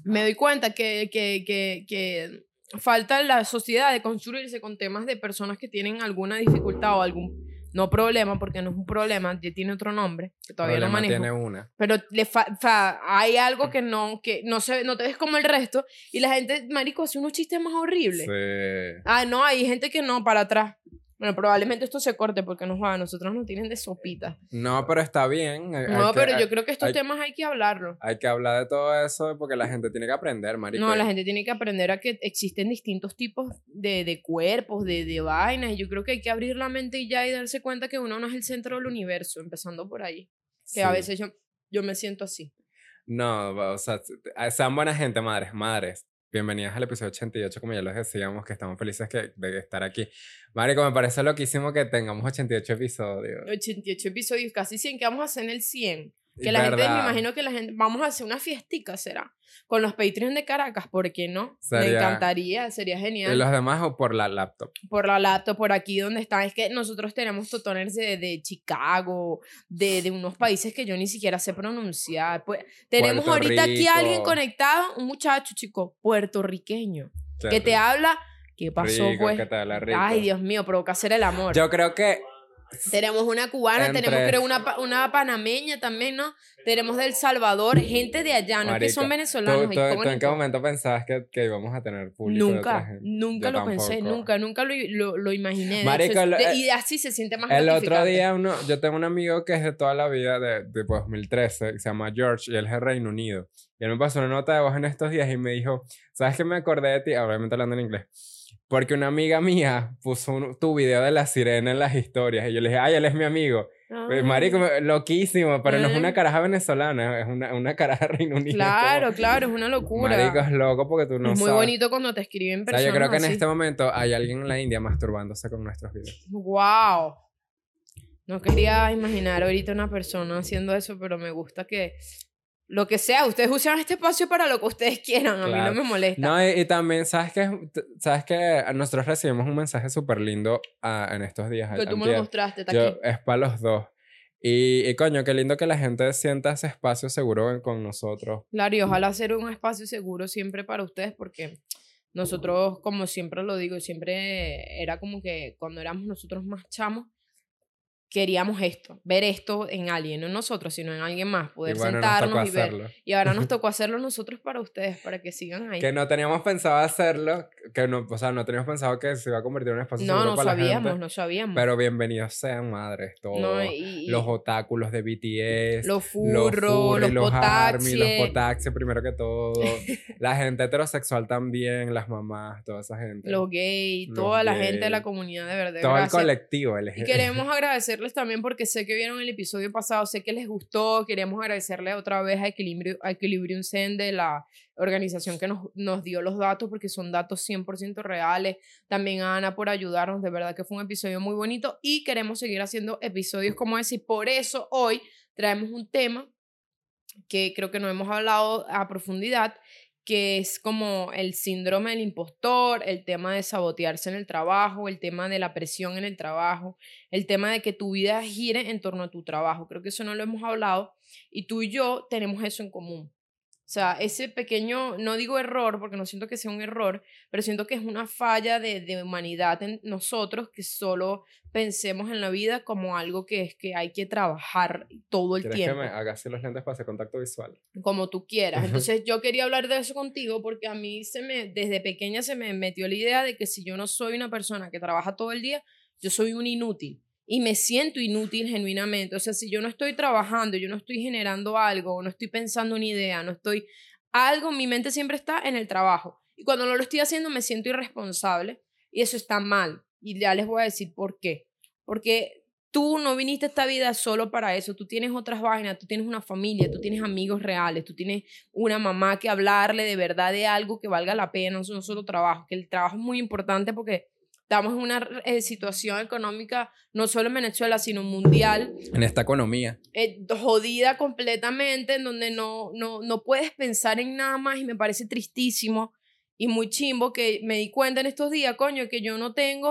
[SPEAKER 2] Me doy cuenta que, que, que, que falta la sociedad de construirse con temas de personas que tienen alguna dificultad o algún... No problema, porque no es un problema, ya tiene otro nombre, que todavía no
[SPEAKER 1] Problema
[SPEAKER 2] manejo.
[SPEAKER 1] tiene una.
[SPEAKER 2] Pero le fa- fa- hay algo que no, que no se, no te ves como el resto y la gente, marico, hace unos chistes más horribles.
[SPEAKER 1] Sí.
[SPEAKER 2] Ah, no, hay gente que no, para atrás. Bueno, probablemente esto se corte porque nos va, a nosotros nos tienen de sopita.
[SPEAKER 1] No, pero está bien. hay-
[SPEAKER 2] No,
[SPEAKER 1] hay que-
[SPEAKER 2] pero
[SPEAKER 1] hay,
[SPEAKER 2] yo creo que estos temas hay que hablarlo.
[SPEAKER 1] hay que hablar de todo eso porque la gente tiene que aprender, marico.
[SPEAKER 2] No, la gente tiene que aprender a que existen distintos tipos de, de cuerpos, de, de vainas, y yo creo que hay que abrir la mente y ya y darse cuenta que uno no es el centro del universo, empezando por ahí. Que a veces yo, yo me siento así.
[SPEAKER 1] No, o sea, eh, sean buena gente, madres, madres. Bienvenidas al episodio 88, como ya les decíamos, que estamos felices que, de estar aquí. Marico, me parece loquísimo que tengamos 88 episodios.
[SPEAKER 2] 88 episodios, casi 100, que vamos a hacer en el 100. Que
[SPEAKER 1] Y
[SPEAKER 2] la gente, me
[SPEAKER 1] verdad,
[SPEAKER 2] imagino que la gente, vamos a hacer una fiestica, ¿será? Con los Patreon de Caracas, ¿por qué no? me
[SPEAKER 1] Sería-
[SPEAKER 2] encantaría, sería
[SPEAKER 1] Y
[SPEAKER 2] genial.
[SPEAKER 1] los demás o por la laptop.
[SPEAKER 2] Por la laptop, por aquí donde están. Es que nosotros tenemos totoners de, de Chicago, de, de unos países que yo ni siquiera sé pronunciar. Pues, tenemos
[SPEAKER 1] Puerto
[SPEAKER 2] ahorita aquí a alguien
[SPEAKER 1] Rico.
[SPEAKER 2] conectado, un muchacho, chico, puertorriqueño,
[SPEAKER 1] Qué
[SPEAKER 2] que te
[SPEAKER 1] rico,
[SPEAKER 2] habla. ¿Qué pasó,
[SPEAKER 1] rico,
[SPEAKER 2] pues?
[SPEAKER 1] que te habla rico.
[SPEAKER 2] Ay, Dios mío, provoca hacer el amor.
[SPEAKER 1] Yo creo que
[SPEAKER 2] Tenemos una cubana, tenemos
[SPEAKER 1] Entre-
[SPEAKER 2] creo una, una panameña también, ¿no? Tenemos del Salvador, gente de allá, no es que son
[SPEAKER 1] Marica,
[SPEAKER 2] venezolanos.
[SPEAKER 1] ¿tú, tú- tú en qué
[SPEAKER 2] de-
[SPEAKER 1] momento pensabas que, que íbamos a tener público de otra
[SPEAKER 2] Nunca,
[SPEAKER 1] gente?
[SPEAKER 2] nunca
[SPEAKER 1] Yo
[SPEAKER 2] lo pensé,
[SPEAKER 1] tampoco.
[SPEAKER 2] nunca, nunca lo, lo, lo imaginé. de es-
[SPEAKER 1] lo-
[SPEAKER 2] de-
[SPEAKER 1] eh,
[SPEAKER 2] y así se siente más
[SPEAKER 1] El otro día, uno, yo tengo un amigo que es de toda la vida, de, de pues, 2013, que se llama George, y él es de Reino Unido. Y él me pasó una nota de voz en estos días y me dijo, ¿sabes qué me acordé de ti? Obviamente hablando en inglés. Porque una amiga mía puso un- tu video de la sirena en las historias. Y yo le dije, ay, él es mi amigo.
[SPEAKER 2] Ay,
[SPEAKER 1] Marico, loquísimo, pero no es una caraja venezolana, es una, una caraja Reino Unido.
[SPEAKER 2] Claro,
[SPEAKER 1] como-
[SPEAKER 2] claro, es una locura.
[SPEAKER 1] Marico, es loco porque tú no
[SPEAKER 2] es muy
[SPEAKER 1] sabes.
[SPEAKER 2] bonito cuando te escriben
[SPEAKER 1] O sea,
[SPEAKER 2] personas
[SPEAKER 1] yo creo que en
[SPEAKER 2] así.
[SPEAKER 1] este momento hay alguien en la India masturbándose con nuestros videos.
[SPEAKER 2] Wow. No quería imaginar ahorita una persona haciendo eso, pero me gusta que lo que sea, ustedes usan este espacio para lo que ustedes quieran, a mí no me molesta.
[SPEAKER 1] No, y, y también, ¿sabes qué? ¿Sabes que Nosotros recibimos un mensaje súper lindo ah, en estos días.
[SPEAKER 2] que tú me lo mostraste, está
[SPEAKER 1] Yo-
[SPEAKER 2] aquí.
[SPEAKER 1] es para los dos. Y, y coño, qué lindo que la gente sienta ese espacio seguro con nosotros.
[SPEAKER 2] Claro, y ojalá ser un espacio seguro siempre para ustedes, porque nosotros, como siempre lo digo, siempre era como que cuando éramos nosotros más chamos, queríamos esto, ver esto en alguien, no en nosotros, sino en alguien más, poder
[SPEAKER 1] y bueno,
[SPEAKER 2] sentarnos y ver.
[SPEAKER 1] hacerlo.
[SPEAKER 2] Y ahora nos tocó hacerlo nosotros para ustedes, para que sigan ahí.
[SPEAKER 1] Que no teníamos pensado hacerlo, que no, o sea, no teníamos pensado que se iba a convertir en un espacio
[SPEAKER 2] No, no
[SPEAKER 1] para la
[SPEAKER 2] sabíamos,
[SPEAKER 1] gente.
[SPEAKER 2] no sabíamos.
[SPEAKER 1] Pero bienvenidos sean, madres, todos.
[SPEAKER 2] No, y- y
[SPEAKER 1] los otáculos de BTS.
[SPEAKER 2] los furros, los,
[SPEAKER 1] furry, los los
[SPEAKER 2] potaxi,
[SPEAKER 1] potaxi, primero que todo. la gente heterosexual también, las mamás, toda esa gente.
[SPEAKER 2] los gays,
[SPEAKER 1] Los
[SPEAKER 2] toda la gente de la comunidad, de verdad.
[SPEAKER 1] todo el colectivo.
[SPEAKER 2] Y queremos agradecerles también porque sé que vieron el episodio pasado, sé que les gustó, queremos agradecerle otra vez a Equilibrio, a Equilibrium Zen de la organización que nos, nos dio los datos porque son datos 100% reales, también a Ana por ayudarnos, de verdad que fue un episodio muy bonito y queremos seguir haciendo episodios como ese. Y por eso hoy traemos un tema que creo que no hemos hablado a profundidad, que es como el síndrome del impostor, el tema de sabotearse en el trabajo, el tema de la presión en el trabajo, el tema de que tu vida gire en torno a tu trabajo. Creo que eso no lo hemos hablado y tú y yo tenemos eso en común. O sea, ese pequeño, no digo error, porque no siento que sea un error, pero siento que es una falla de, de humanidad en nosotros que solo pensemos en la vida como algo que es que hay que trabajar todo el
[SPEAKER 1] ¿Quieres
[SPEAKER 2] tiempo
[SPEAKER 1] que me haga así los lentes para hacer contacto visual?
[SPEAKER 2] como tú quieras. Entonces yo quería hablar de eso contigo porque a mí se me, desde pequeña se me metió la idea de que si yo no soy una persona que trabaja todo el día, yo soy un inútil. Y me siento inútil genuinamente. O sea, si yo no estoy trabajando, yo no estoy generando algo, no estoy pensando una idea, no estoy... Algo, mi mente siempre está en el trabajo. Y cuando no lo estoy haciendo me siento irresponsable y eso está mal. Y ya les voy a decir por qué. Porque tú no viniste a esta vida solo para eso, tú tienes otras vainas, tú tienes una familia, tú tienes amigos reales, tú tienes una mamá que hablarle de verdad de algo que valga la pena, no solo trabajo, que el trabajo es muy importante porque estamos en una eh, situación económica no solo en Venezuela, sino mundial,
[SPEAKER 1] En esta economía.
[SPEAKER 2] eh, jodida completamente, en donde no, no, no puedes pensar en nada más y me parece tristísimo y muy chimbo que me di cuenta en estos días, coño, que yo no tengo,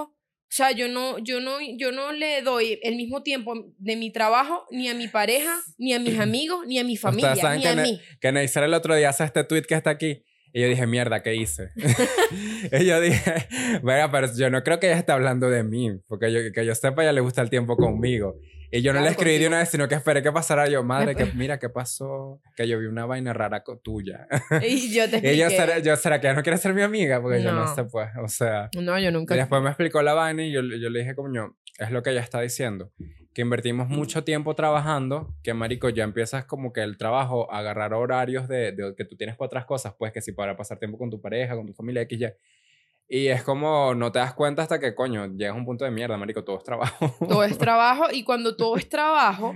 [SPEAKER 2] o sea, yo no, yo no, yo no le doy el mismo tiempo de mi trabajo ni a mi pareja, ni a mis amigos, ni a mi familia, ni a mí.
[SPEAKER 1] Que Neisser el otro día hace este tweet que está aquí. Y yo dije, mierda, ¿qué hice? y yo dije, venga, pero yo no creo que ella esté hablando de mí. Porque yo, que yo sepa, ella le gusta el tiempo conmigo. Y yo no
[SPEAKER 2] Claro,
[SPEAKER 1] le escribí de una vez, sino que esperé que pasara yo. Madre, que mira, ¿qué pasó? Que yo vi una vaina rara tuya.
[SPEAKER 2] Y yo te
[SPEAKER 1] y yo,
[SPEAKER 2] expliqué.
[SPEAKER 1] ¿será, yo, ¿será que ella no quiere ser mi amiga? Porque yo no sé, pues. O sea...
[SPEAKER 2] No, yo
[SPEAKER 1] Y
[SPEAKER 2] nunca.
[SPEAKER 1] después me explicó la vaina y yo, yo le dije, coño, es lo que ella está diciendo. Que invertimos mucho tiempo trabajando, que marico, ya empiezas como que el trabajo a agarrar horarios de, de que tú tienes para otras cosas, pues que si para pasar tiempo con tu pareja, con tu familia, X, Y. Y es como, no te das cuenta hasta que, coño, llegas a un punto de mierda, marico, todo es trabajo.
[SPEAKER 2] Todo es trabajo y cuando todo es trabajo,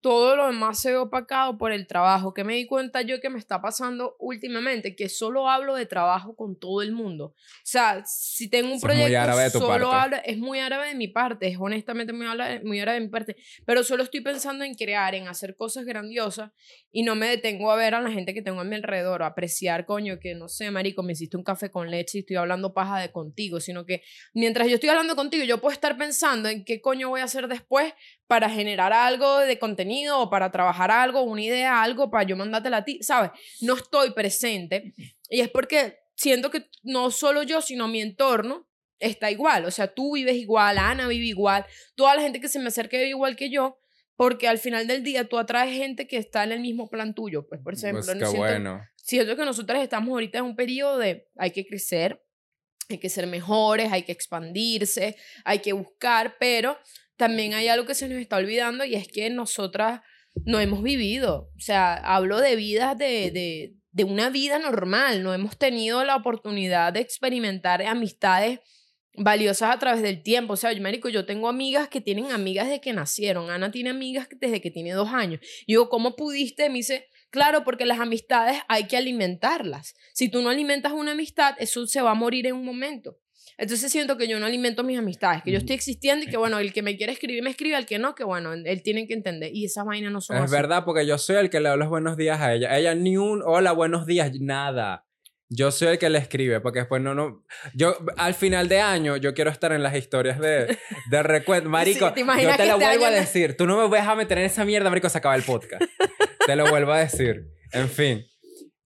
[SPEAKER 2] todo lo demás se ve opacado por el trabajo. Que me di cuenta yo que me está pasando últimamente, que solo hablo de trabajo con todo el mundo. O sea, si tengo un
[SPEAKER 1] Eso es
[SPEAKER 2] proyecto,
[SPEAKER 1] tu
[SPEAKER 2] solo hablo, es muy árabe de mi parte, es honestamente muy árabe, muy árabe de mi parte, pero solo estoy pensando en crear, en hacer cosas grandiosas y no me detengo a ver a la gente que tengo a mi alrededor, a apreciar, coño, que no sé, marico, me hiciste un café con leche y estoy hablando paja de contigo, sino que mientras yo estoy hablando contigo, yo puedo estar pensando en qué coño voy a hacer después para generar algo de contenido o para trabajar algo, una idea, algo para yo mandártela a ti, ¿sabes? No estoy presente y es porque siento que no solo yo, sino mi entorno está igual, o sea, tú vives igual, Ana vive igual, toda la gente que se me acerca vive igual que yo, porque al final del día tú atraes gente que está en el mismo plan tuyo, pues por ejemplo,
[SPEAKER 1] Pues
[SPEAKER 2] no
[SPEAKER 1] qué
[SPEAKER 2] siento-
[SPEAKER 1] bueno.
[SPEAKER 2] siento que nosotras estamos ahorita en un periodo de hay que crecer, hay que ser mejores, hay que expandirse, hay que buscar, pero también hay algo que se nos está olvidando y es que nosotras no hemos vivido. O sea, hablo de vidas de, de, de una vida normal, no hemos tenido la oportunidad de experimentar amistades valiosas a través del tiempo. O sea, yo, marico, yo tengo amigas que tienen amigas desde que nacieron. Ana tiene amigas desde que tiene dos años. Y yo, ¿cómo pudiste? Me dice, claro, porque las amistades hay que alimentarlas. Si tú no alimentas una amistad, eso se va a morir en un momento. Entonces siento que yo no alimento mis amistades, que yo
[SPEAKER 1] Mm.
[SPEAKER 2] estoy existiendo y que bueno, el que me quiere escribir me escribe, el que no, que bueno, él tiene que entender. Y esas vainas no son
[SPEAKER 1] Es
[SPEAKER 2] así.
[SPEAKER 1] verdad, porque yo soy el que le da los buenos días a ella. Ella ni un hola, buenos días, nada. Yo soy el que le escribe, porque después no, no. Yo, al final de año, yo quiero estar en las historias de, de recuento. Marico,
[SPEAKER 2] Sí, ¿te
[SPEAKER 1] yo te lo
[SPEAKER 2] este
[SPEAKER 1] vuelvo a decir. Tú no me vas a meter en esa mierda, Marico, se acaba el podcast. te lo vuelvo a decir. En fin.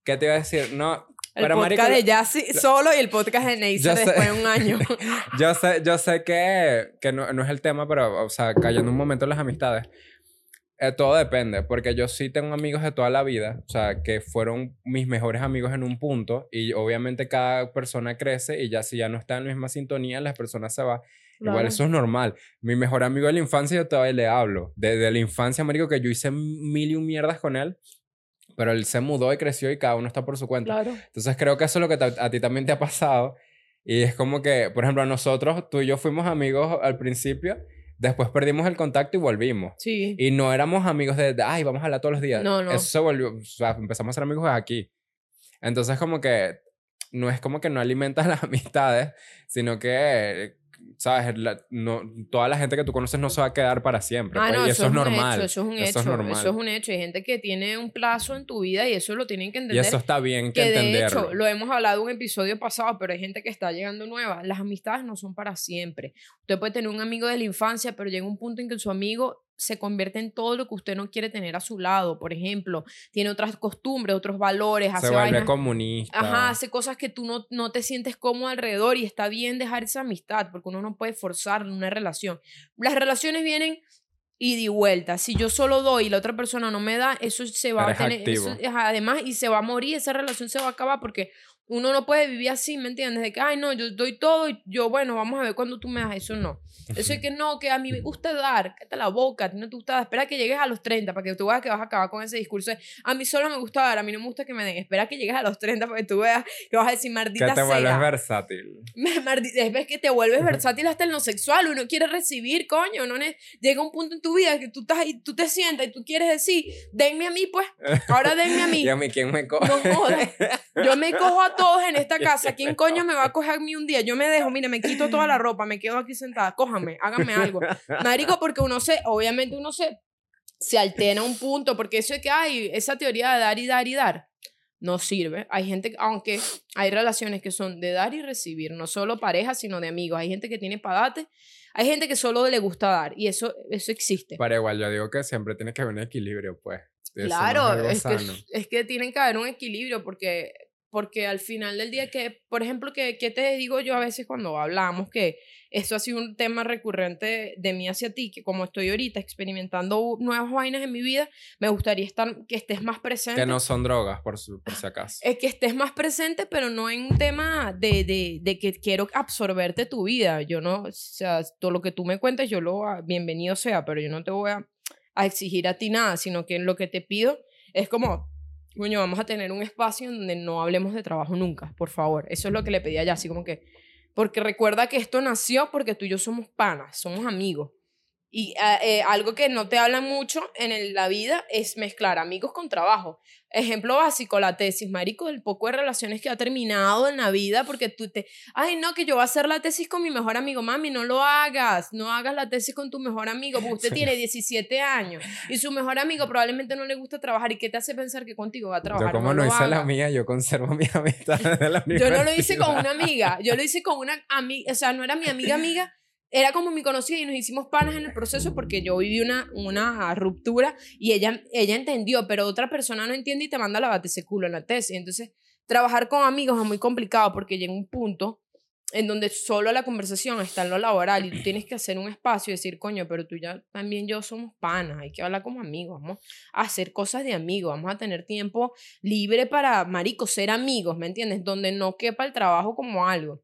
[SPEAKER 1] ¿Qué te iba a decir? No,
[SPEAKER 2] El
[SPEAKER 1] pero
[SPEAKER 2] podcast
[SPEAKER 1] marico,
[SPEAKER 2] de Jassy solo y el podcast de
[SPEAKER 1] sé.
[SPEAKER 2] después de un año.
[SPEAKER 1] yo sé, yo sé que, que no, no es el tema, pero, o sea, cayendo un momento en las amistades, eh, todo depende, porque yo sí tengo amigos de toda la vida, o sea, que fueron mis mejores amigos en un punto, y obviamente cada persona crece, y ya si ya no está en la misma sintonía, las personas se van. Igual
[SPEAKER 2] Claro.
[SPEAKER 1] eso es normal. Mi mejor amigo de la infancia, yo todavía le hablo. Desde la infancia, marico, que yo hice mil y un mierdas con él, pero él se mudó y creció y cada uno está por su cuenta.
[SPEAKER 2] Claro.
[SPEAKER 1] Entonces creo que eso es lo que a ti también te ha pasado. Y es como que, por ejemplo, nosotros, tú y yo fuimos amigos al principio, después perdimos el contacto y volvimos.
[SPEAKER 2] Sí.
[SPEAKER 1] Y no éramos amigos de, de, ay, vamos a hablar todos los días.
[SPEAKER 2] No, no.
[SPEAKER 1] Eso se volvió, o sea, empezamos a ser amigos aquí. Entonces como que no es como que no alimentas las amistades, sino que, ¿sabes? La- no, toda la gente que tú conoces no se va a quedar para siempre.
[SPEAKER 2] Ah,
[SPEAKER 1] pues,
[SPEAKER 2] no,
[SPEAKER 1] y eso, es
[SPEAKER 2] un
[SPEAKER 1] normal.
[SPEAKER 2] hecho, eso es un
[SPEAKER 1] Eso
[SPEAKER 2] hecho.
[SPEAKER 1] es normal.
[SPEAKER 2] Eso es un hecho. Hay gente que tiene un plazo en tu vida y eso lo tienen que
[SPEAKER 1] y
[SPEAKER 2] entender.
[SPEAKER 1] eso está bien que,
[SPEAKER 2] que de
[SPEAKER 1] entenderlo.
[SPEAKER 2] hecho, lo hemos hablado en un episodio pasado, pero hay gente que está llegando nueva. Las amistades no son para siempre. Usted puede tener un amigo de la infancia, pero llega un punto en que su amigo se convierte en todo lo que usted no quiere tener a su lado. Por ejemplo, tiene otras costumbres, otros valores,
[SPEAKER 1] se
[SPEAKER 2] hace
[SPEAKER 1] vuelve
[SPEAKER 2] vainas
[SPEAKER 1] comunista.
[SPEAKER 2] Ajá, hace cosas que tú no, no te sientes cómodo alrededor y está bien dejar esa amistad porque uno no puede forzar una relación. Las relaciones vienen y vuelta. Si yo solo doy y la otra persona no me da, eso se va
[SPEAKER 1] Eres
[SPEAKER 2] a tener. eso- además, y se va a morir, esa relación se va a acabar porque uno no puede vivir así, ¿me entiendes? De que, ay, no, yo doy todo y yo, bueno, vamos a ver cuándo tú me das. Eso no. Eso es que no, que a mí me gusta dar, cállate la boca, no te gusta dar. Espera que llegues a los 30 para que tú veas que vas a acabar con ese discurso de, a mí solo me gusta dar, a mí no me gusta que me den. Espera que llegues a los 30 para que tú veas que vas a decir,
[SPEAKER 1] que
[SPEAKER 2] maldita
[SPEAKER 1] te vuelves
[SPEAKER 2] sea.
[SPEAKER 1] versátil.
[SPEAKER 2] Me- mardi- Es ves que te vuelves versátil hasta en lo sexual. Uno quiere recibir, coño. No ne- Llega un punto en tu vida que tú, estás ahí, tú te sientas y tú quieres decir, denme a mí, pues. Ahora denme a mí.
[SPEAKER 1] Y a mí, ¿quién me coge?
[SPEAKER 2] No jodas. Yo me cojo a todos en esta casa. ¿Quién coño me va a coger a mí un día? Yo me dejo, mire, me quito toda la ropa, me quedo aquí sentada. Cójame, hágame algo. Marico, porque uno se, obviamente uno se, se altera un punto, porque eso es que hay, esa teoría de dar y dar y dar, no sirve. Hay gente, aunque hay relaciones que son de dar y recibir, no solo parejas, sino de amigos. Hay gente que tiene padate, hay gente que solo le gusta dar, y eso, eso existe.
[SPEAKER 1] Pero igual, yo digo que siempre tiene que haber un equilibrio, pues. Eso no es
[SPEAKER 2] Claro, es que, es que tienen que haber un equilibrio porque, porque al final del día que, por ejemplo, que, que te digo yo a veces cuando hablamos que esto ha sido un tema recurrente de mí hacia ti, que como estoy ahorita experimentando nuevas vainas en mi vida, me gustaría estar, que estés más presente.
[SPEAKER 1] Que no son drogas, por, su, por si acaso.
[SPEAKER 2] Es que estés más presente, pero no en un tema de, de, de que quiero absorberte tu vida. Yo no, o sea, todo lo que tú me cuentes, yo lo, ah, bienvenido sea, pero yo no te voy a, a exigir a ti nada, sino que lo que te pido es como, coño, vamos a tener un espacio en donde no hablemos de trabajo nunca, por favor. Eso es lo que le pedí allá, así como que, porque recuerda que esto nació porque tú y yo somos panas, somos amigos. Y ah, eh, algo que no te hablan mucho en el- la vida es mezclar amigos con trabajo. Ejemplo básico, la tesis, marico, el poco de relaciones que ha terminado en la vida porque tú te, ay, no, que yo voy a hacer la tesis con mi mejor amigo, mami, no lo hagas, no hagas la tesis con tu mejor amigo, porque usted
[SPEAKER 1] Sí.
[SPEAKER 2] tiene 17 años y su mejor amigo probablemente no le gusta trabajar y qué te hace pensar que contigo va a trabajar.
[SPEAKER 1] Yo como
[SPEAKER 2] no
[SPEAKER 1] no, hice la mía, yo conservo mi amistad de la
[SPEAKER 2] Yo no lo hice con una amiga, yo lo hice con una amiga, o sea, no era mi amiga amiga, era como mi conocida y nos hicimos panas en el proceso porque yo viví una, una ruptura y ella, ella entendió, pero otra persona no entiende y te manda a lavarte ese culo en la tesis. Entonces, trabajar con amigos es muy complicado porque llega un punto en donde solo la conversación está en lo laboral y tú tienes que hacer un espacio y decir, coño, pero tú ya también yo somos panas, hay que hablar como amigos, vamos a hacer cosas de amigos, vamos a tener tiempo libre para, marico, ser amigos, ¿me entiendes? Donde no quepa el trabajo como algo.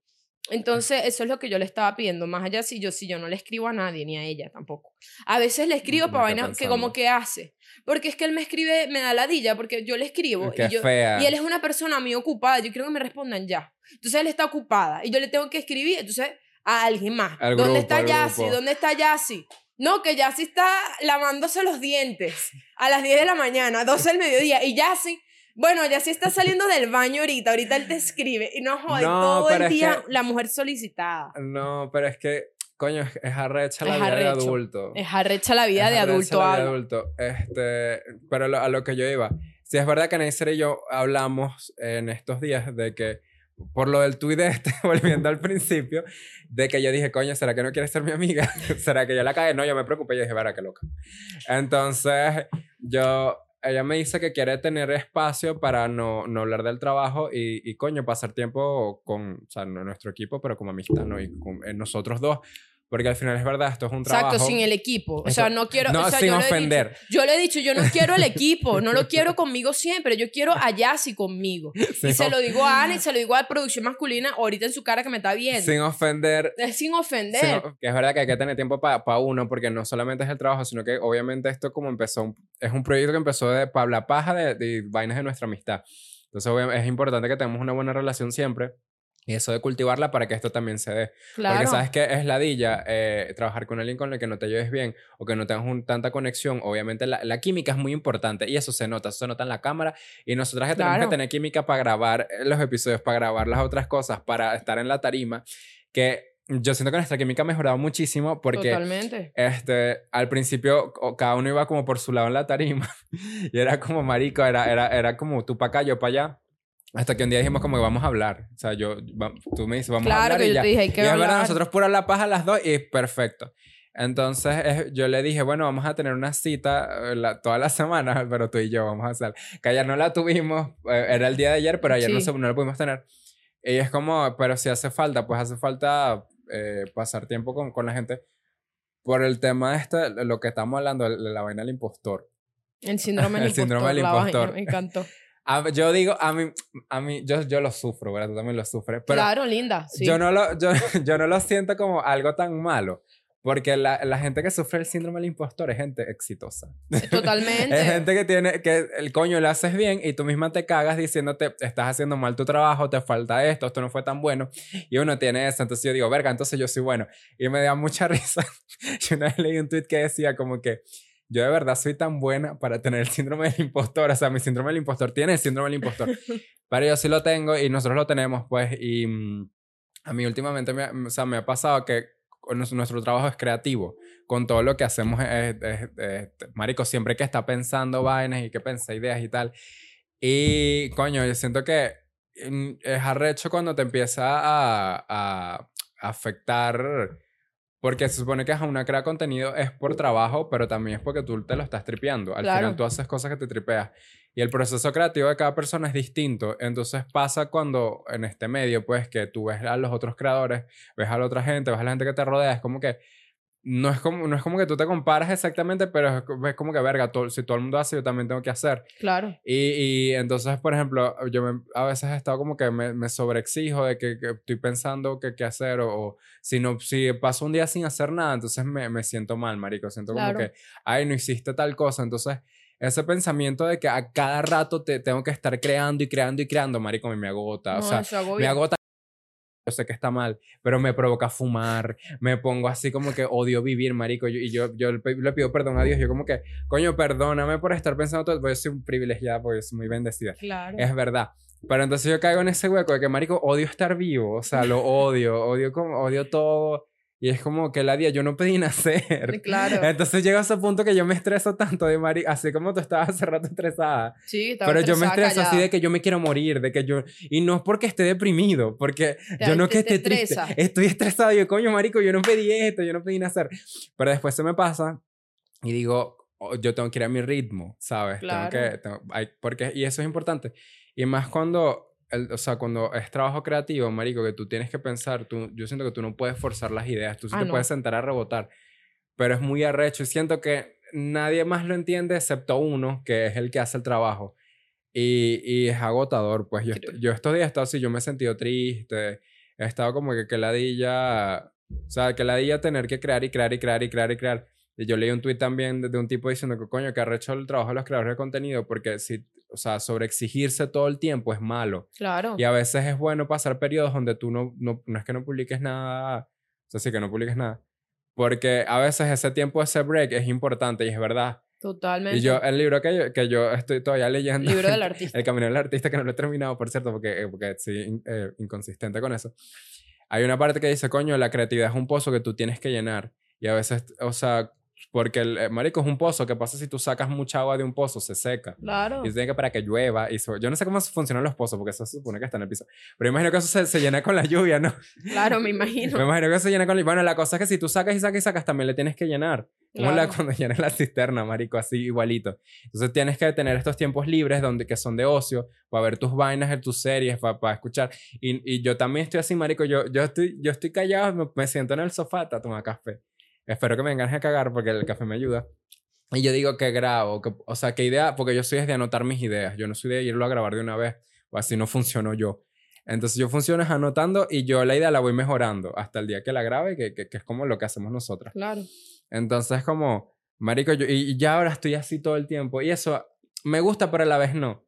[SPEAKER 2] Entonces, eso es lo que yo le estaba pidiendo, más allá si yo, si yo no le escribo a nadie, ni a ella tampoco. A veces le escribo
[SPEAKER 1] Me
[SPEAKER 2] para vainas que como que hace, porque es que él me escribe, me da ladilla, porque yo le escribo
[SPEAKER 1] Qué
[SPEAKER 2] y, yo,
[SPEAKER 1] fea.
[SPEAKER 2] y él es una persona muy ocupada, yo quiero que me respondan ya. Entonces él está ocupada y yo le tengo que escribir, entonces a alguien más.
[SPEAKER 1] Al
[SPEAKER 2] ¿Dónde
[SPEAKER 1] grupo,
[SPEAKER 2] está Yassi? ¿Dónde está Yassi? No, que Yassi está lavándose los dientes a las 10 de la mañana, 12 del mediodía. Y Yassi, Bueno, ya sí está saliendo del baño ahorita. Ahorita él te escribe. Y no jode,
[SPEAKER 1] No,
[SPEAKER 2] todo el
[SPEAKER 1] es
[SPEAKER 2] día
[SPEAKER 1] que-
[SPEAKER 2] la mujer solicitada.
[SPEAKER 1] No, pero es que, coño, es, es arrecha la
[SPEAKER 2] Es
[SPEAKER 1] vida de
[SPEAKER 2] arrecho.
[SPEAKER 1] adulto.
[SPEAKER 2] Es arrecha la vida
[SPEAKER 1] Es
[SPEAKER 2] de adulto.
[SPEAKER 1] la vida de adulto. Este, pero lo- a lo que yo iba. Si es verdad que Neisser y yo hablamos en estos días de que, por lo del tuit de este, volviendo al principio, de que yo dije, coño, ¿será que no quieres ser mi amiga? ¿Será que yo la cagué? No, yo me preocupé. Yo dije, verá, qué loca. Entonces, yo, ella me dice que quiere tener espacio para no, no hablar del trabajo y, y, coño, pasar tiempo con, o sea, no nuestro equipo, pero como amistad, ¿no? Y con eh, nosotros dos. Porque al final es verdad, esto es un trabajo.
[SPEAKER 2] Exacto, sin el equipo. O sea, no quiero.
[SPEAKER 1] no,
[SPEAKER 2] o sea,
[SPEAKER 1] sin
[SPEAKER 2] yo
[SPEAKER 1] ofender.
[SPEAKER 2] dicho- yo le he dicho, yo no quiero el equipo, no lo quiero conmigo siempre, yo quiero a Yassi conmigo.
[SPEAKER 1] sin
[SPEAKER 2] y se lo digo a Ana y se lo digo a producción masculina ahorita en su cara que me está viendo.
[SPEAKER 1] Sin ofender.
[SPEAKER 2] es sin ofender.
[SPEAKER 1] sin- que es verdad que hay que tener tiempo para uno, porque no solamente es el trabajo, sino que obviamente esto como empezó, es un proyecto que empezó de para la paja de, de vainas de nuestra amistad. Entonces obvia- es importante que tengamos una buena relación siempre. Y eso de cultivarla para que esto también se dé.
[SPEAKER 2] claro.
[SPEAKER 1] Porque sabes que es ladilla eh, trabajar con alguien con el que no te lleves bien o que no tengas un- tanta conexión. Obviamente la, la química es muy importante y eso se nota, eso se nota en la cámara. Y nosotras que tenemos
[SPEAKER 2] Claro.
[SPEAKER 1] que tener química para grabar eh, los episodios, para grabar las otras cosas, para estar en la tarima. Que yo siento que nuestra química ha mejorado muchísimo porque
[SPEAKER 2] Totalmente.
[SPEAKER 1] este, al principio cada uno iba como por su lado en la tarima y era como marico, era, era, era como tú para acá, yo para allá. Hasta que un día dijimos como que vamos a hablar. O sea, yo, va- tú me dices, vamos a
[SPEAKER 2] Claro
[SPEAKER 1] hablar
[SPEAKER 2] que
[SPEAKER 1] y
[SPEAKER 2] yo
[SPEAKER 1] ya.
[SPEAKER 2] te dije, hay
[SPEAKER 1] Y
[SPEAKER 2] que
[SPEAKER 1] es verdad,
[SPEAKER 2] hablar.
[SPEAKER 1] nosotros pura la paja las dos y perfecto. Entonces es- yo le dije, bueno, vamos a tener una cita eh, la- toda la semana, pero tú y yo vamos a hacer. Que ayer no la tuvimos, eh, era el día de ayer, pero ayer no,
[SPEAKER 2] Sí.
[SPEAKER 1] se, no la pudimos tener. Y es como, pero si hace falta, pues hace falta eh, pasar tiempo con, con la gente. Por el tema de este, lo que estamos hablando, de la vaina del impostor.
[SPEAKER 2] El síndrome del
[SPEAKER 1] El síndrome del
[SPEAKER 2] impostor, la vaina,
[SPEAKER 1] impostor.
[SPEAKER 2] Me encantó.
[SPEAKER 1] A- yo digo, a mí, a mí yo, yo lo sufro, ¿verdad? Tú también lo sufres. Pero
[SPEAKER 2] claro, linda. Sí.
[SPEAKER 1] yo, no lo, yo, yo no lo siento como algo tan malo. Porque la, la gente que sufre el síndrome del impostor es gente exitosa.
[SPEAKER 2] Totalmente.
[SPEAKER 1] Es gente que tiene, que el coño le haces bien y tú misma te cagas diciéndote, estás haciendo mal tu trabajo, te falta esto, esto no fue tan bueno. Y uno tiene eso. Entonces yo digo, verga, entonces yo soy bueno. Y me da mucha risa. Yo una vez leí un tweet que decía como que yo de verdad soy tan buena para tener el síndrome del impostor. O sea, mi síndrome del impostor tiene el síndrome del impostor. Pero yo sí lo tengo y nosotros lo tenemos, pues. Y mm, a mí últimamente me, o sea, me ha pasado que nuestro, trabajo es creativo. Con todo lo que hacemos, es, es- es- marico, siempre que está pensando vainas y que pensa ideas y tal. Y, coño, yo siento que mm, es arrecho cuando te empieza a, a afectar. Porque se supone que ajá, una crea contenido es por trabajo, pero también es porque tú te lo estás tripeando. Al
[SPEAKER 2] Claro.
[SPEAKER 1] final tú haces cosas que te tripeas. Y el proceso creativo de cada persona es distinto. Entonces pasa cuando en este medio, pues, que tú ves a los otros creadores, ves a la otra gente, ves a la gente que te rodea, es como que no es como, no es como que tú te comparas exactamente, pero es, co- es como que, verga, todo- si todo el mundo hace, yo también tengo que hacer.
[SPEAKER 2] Claro.
[SPEAKER 1] Y, y entonces, por ejemplo, yo me- a veces he estado como que me, me sobreexijo de que, que estoy pensando que qué hacer o, o si no, si paso un día sin hacer nada, entonces me, me siento mal, marico. Siento
[SPEAKER 2] Claro.
[SPEAKER 1] como que, ay, no hiciste tal cosa. Entonces, ese pensamiento de que a cada rato te tengo que estar creando y creando y creando, marico, me, me agota. o
[SPEAKER 2] No,
[SPEAKER 1] sea, me agota. Yo sé que está mal, pero me provoca fumar, me pongo así como que odio vivir, marico. y yo, yo le pido perdón a Dios. Yo como que, coño, perdóname por estar pensando todo. Porque yo soy un privilegiada, porque soy muy bendecida.
[SPEAKER 2] Claro.
[SPEAKER 1] Es verdad. Pero entonces yo caigo en ese hueco de que, marico, odio estar vivo. O sea, lo odio, odio, como, odio todo. Y es como que la día yo no pedí nacer.
[SPEAKER 2] Claro.
[SPEAKER 1] Entonces llega a ese punto que yo me estreso tanto de marico, así como tú estabas hace rato estresada.
[SPEAKER 2] Sí, estaba
[SPEAKER 1] Pero yo me
[SPEAKER 2] estresada,
[SPEAKER 1] estreso así
[SPEAKER 2] callada.
[SPEAKER 1] de que yo me quiero morir, de que yo... Y no es porque esté deprimido, porque
[SPEAKER 2] Te-
[SPEAKER 1] yo no
[SPEAKER 2] te-
[SPEAKER 1] que esté triste. Estoy estresado yo, coño, marico, yo no pedí esto, yo no pedí nacer. Pero después se me pasa y digo, "Oh, yo tengo que ir a mi ritmo, ¿sabes?
[SPEAKER 2] Claro.
[SPEAKER 1] Tengo que... tengo- hay- porque, y eso es importante. Y más cuando... el- o sea, cuando es trabajo creativo, marico, que tú tienes que pensar, tú, yo siento que tú no puedes forzar las ideas, tú sí
[SPEAKER 2] Ah,
[SPEAKER 1] te
[SPEAKER 2] no.
[SPEAKER 1] puedes sentar a rebotar, pero es muy arrecho y siento que nadie más lo entiende excepto uno, que es el que hace el trabajo. Y, y es agotador, pues yo, yo estos días he estado así, yo me he sentido triste, he estado como que, que ladilla, o sea, que ladilla tener que crear y crear y crear y crear y crear. Y yo leí un tuit también de, de un tipo diciendo que coño, que arrecho el trabajo de los creadores de contenido porque si, o sea, sobreexigirse todo el tiempo es malo.
[SPEAKER 2] Claro.
[SPEAKER 1] Y a veces es bueno pasar periodos donde tú no, no, no es que no publiques nada, o sea, sí que no publiques nada, porque a veces ese tiempo, ese break es importante y es verdad.
[SPEAKER 2] Totalmente.
[SPEAKER 1] Y yo, el libro que yo, que yo estoy todavía leyendo.
[SPEAKER 2] Libro del artista.
[SPEAKER 1] El camino del artista, que no lo he terminado, por cierto, porque, eh, porque sí, in- eh, inconsistente con eso. Hay una parte que dice, coño, la creatividad es un pozo que tú tienes que llenar. Y a veces, o sea, porque el eh, marico es un pozo. ¿Qué pasa si tú sacas mucha agua de un pozo? Se seca.
[SPEAKER 2] Claro.
[SPEAKER 1] Y se tiene que para que llueva. Y so- yo no sé cómo funcionan los pozos, porque eso se supone que está en el piso. Pero imagino que eso se, se llena con la lluvia, ¿no?
[SPEAKER 2] Claro, me
[SPEAKER 1] Me
[SPEAKER 2] imagino.
[SPEAKER 1] imagino que se llena con la Bueno, la cosa es que si tú sacas y sacas y sacas, también le tienes que llenar. Como la, cuando llenas la cisterna, marico, así igualito. Entonces tienes que tener estos tiempos libres donde, que son de ocio, para ver tus vainas, tus series, para, para escuchar. Y, y yo también estoy así, marico. Yo, yo, estoy, yo estoy callado, me, me siento en el sofá a tomar café. Espero que me vengan a cagar porque el café me ayuda. Y yo digo que grabo, que, o sea, qué idea, porque yo soy de anotar mis ideas. Yo no soy de irlo a grabar de una vez, o así no funciono yo. Entonces yo funciono anotando y yo la idea la voy mejorando hasta el día que la grabe, que, que, que es como lo que hacemos nosotras.
[SPEAKER 2] Claro.
[SPEAKER 1] Entonces, como, marico, yo, y, y ya ahora estoy así todo el tiempo. Y eso me gusta, pero a la vez no.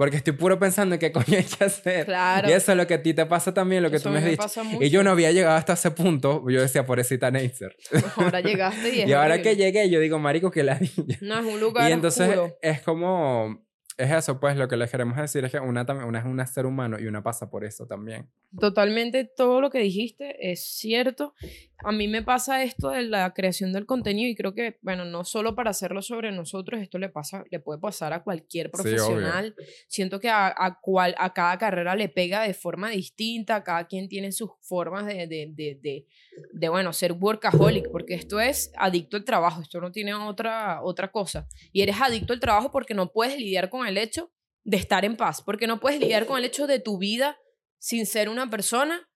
[SPEAKER 1] Porque estoy puro pensando en qué coño hay que hacer.
[SPEAKER 2] Claro.
[SPEAKER 1] Y eso es lo que a ti te pasa también, lo que
[SPEAKER 2] Eso
[SPEAKER 1] tú me has dicho.
[SPEAKER 2] pasa mucho.
[SPEAKER 1] Y yo no había llegado hasta ese punto. Yo decía, pobrecita Neisser.
[SPEAKER 2] Ahora llegaste y es
[SPEAKER 1] Y ahora que llegué, yo digo, marico, que la niña.
[SPEAKER 2] No, es un lugar
[SPEAKER 1] Y entonces
[SPEAKER 2] oscuro.
[SPEAKER 1] es como, es eso, pues lo que le queremos decir es que una, una es un ser humano y una pasa por eso también.
[SPEAKER 2] Totalmente todo lo que dijiste es cierto. A mí me pasa esto de la creación del contenido y creo que, bueno, no solo para hacerlo sobre nosotros, esto le pasa, le puede pasar a cualquier
[SPEAKER 1] Sí,
[SPEAKER 2] profesional. Siento que a, a, cual, a cada carrera le pega de forma distinta, cada quien tiene sus formas de, de, de, de, de, bueno, ser workaholic, porque esto es adicto al trabajo, esto no tiene otra, otra cosa. Y eres adicto al trabajo porque no puedes lidiar con el hecho de estar en paz, porque no puedes lidiar con el hecho de tu vida sin ser una persona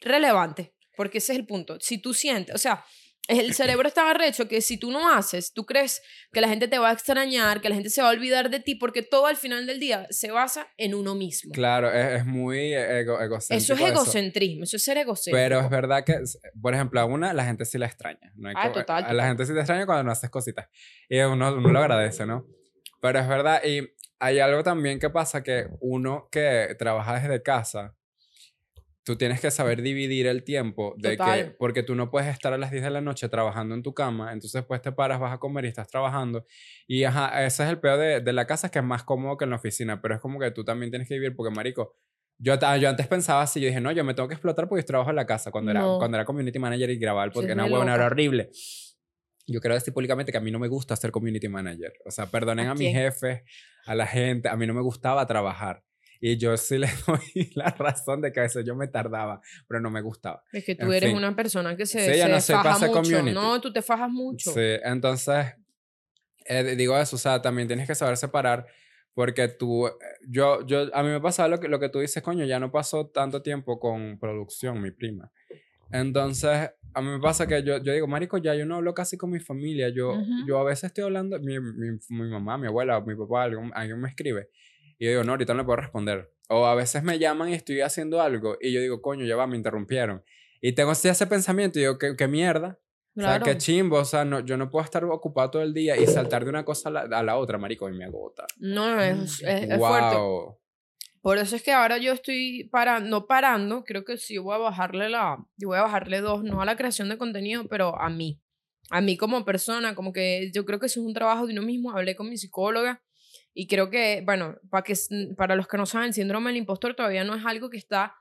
[SPEAKER 2] relevante, porque ese es el punto. Si tú sientes, o sea, el cerebro está arrecho que si tú no haces, tú crees que la gente te va a extrañar, que la gente se va a olvidar de ti, porque todo al final del día se basa en uno mismo.
[SPEAKER 1] Claro, es, es muy ego, egocéntrico.
[SPEAKER 2] Eso es egocentrismo, eso es ser egocéntrico.
[SPEAKER 1] Pero es verdad que, por ejemplo, a una la gente sí la extraña. No hay
[SPEAKER 2] Ah, total,
[SPEAKER 1] A la gente sí te extraña cuando no haces cositas. Y uno, uno lo agradece, ¿no? Pero es verdad. Y hay algo también que pasa que uno que trabaja desde casa, tú tienes que saber dividir el tiempo de que,
[SPEAKER 2] Total.
[SPEAKER 1] porque tú no puedes estar a las 10 de la noche trabajando en tu cama, entonces después te paras, vas a comer y estás trabajando. Y ajá, ese es el peor de, de la casa, es que es más cómodo que en la oficina, pero es como que tú también tienes que vivir, porque marico, yo, yo antes pensaba así, yo dije, no, yo me tengo que explotar porque yo trabajo en la casa, cuando, era,
[SPEAKER 2] No.
[SPEAKER 1] cuando era community manager y grabar, porque
[SPEAKER 2] es
[SPEAKER 1] no, huevona, era horrible. Yo quiero decir públicamente que a mí no me gusta ser community manager. O sea, perdonen
[SPEAKER 2] ¿A
[SPEAKER 1] a, mis jefes, a la gente, a mí no me gustaba trabajar. Y yo sí le doy la razón de que a veces yo me tardaba, pero no me gustaba.
[SPEAKER 2] Es que tú
[SPEAKER 1] en
[SPEAKER 2] eres
[SPEAKER 1] fin.
[SPEAKER 2] una persona que se,
[SPEAKER 1] Sí,
[SPEAKER 2] se
[SPEAKER 1] no
[SPEAKER 2] faja mucho.
[SPEAKER 1] community.
[SPEAKER 2] No, tú te fajas mucho.
[SPEAKER 1] Sí, entonces, eh, digo eso, o sea, también tienes que saber separar porque tú, eh, yo, yo, a mí me pasa lo que, lo que tú dices, coño, ya no pasó tanto tiempo con producción, mi prima. Entonces, a mí me pasa que yo, yo digo, marico, ya yo no hablo casi con mi familia, yo,
[SPEAKER 2] Ujú.
[SPEAKER 1] yo a veces estoy hablando, mi, mi, mi mamá, mi abuela, mi papá, algún- alguien me escribe y yo digo, no, ahorita no le puedo responder. O a veces me llaman y estoy haciendo algo y yo digo, coño, ya va, me interrumpieron. Y tengo así ese pensamiento y digo, ¿qué, qué mierda?
[SPEAKER 2] Claro.
[SPEAKER 1] O sea, qué chimbo, o sea, no, yo no puedo estar ocupado todo el día y saltar de una cosa a la, a la otra, marico, y me agota.
[SPEAKER 2] No, es, es, es
[SPEAKER 1] wow.
[SPEAKER 2] fuerte. Por eso es que ahora yo estoy para, no parando, creo que sí voy a bajarle la, voy a bajarle dos, no a la creación de contenido, pero a mí. A mí como persona, como que yo creo que eso es un trabajo de uno mismo. Hablé con mi psicóloga y creo que, bueno, para, que, para los que no saben, el síndrome del impostor todavía no es algo que está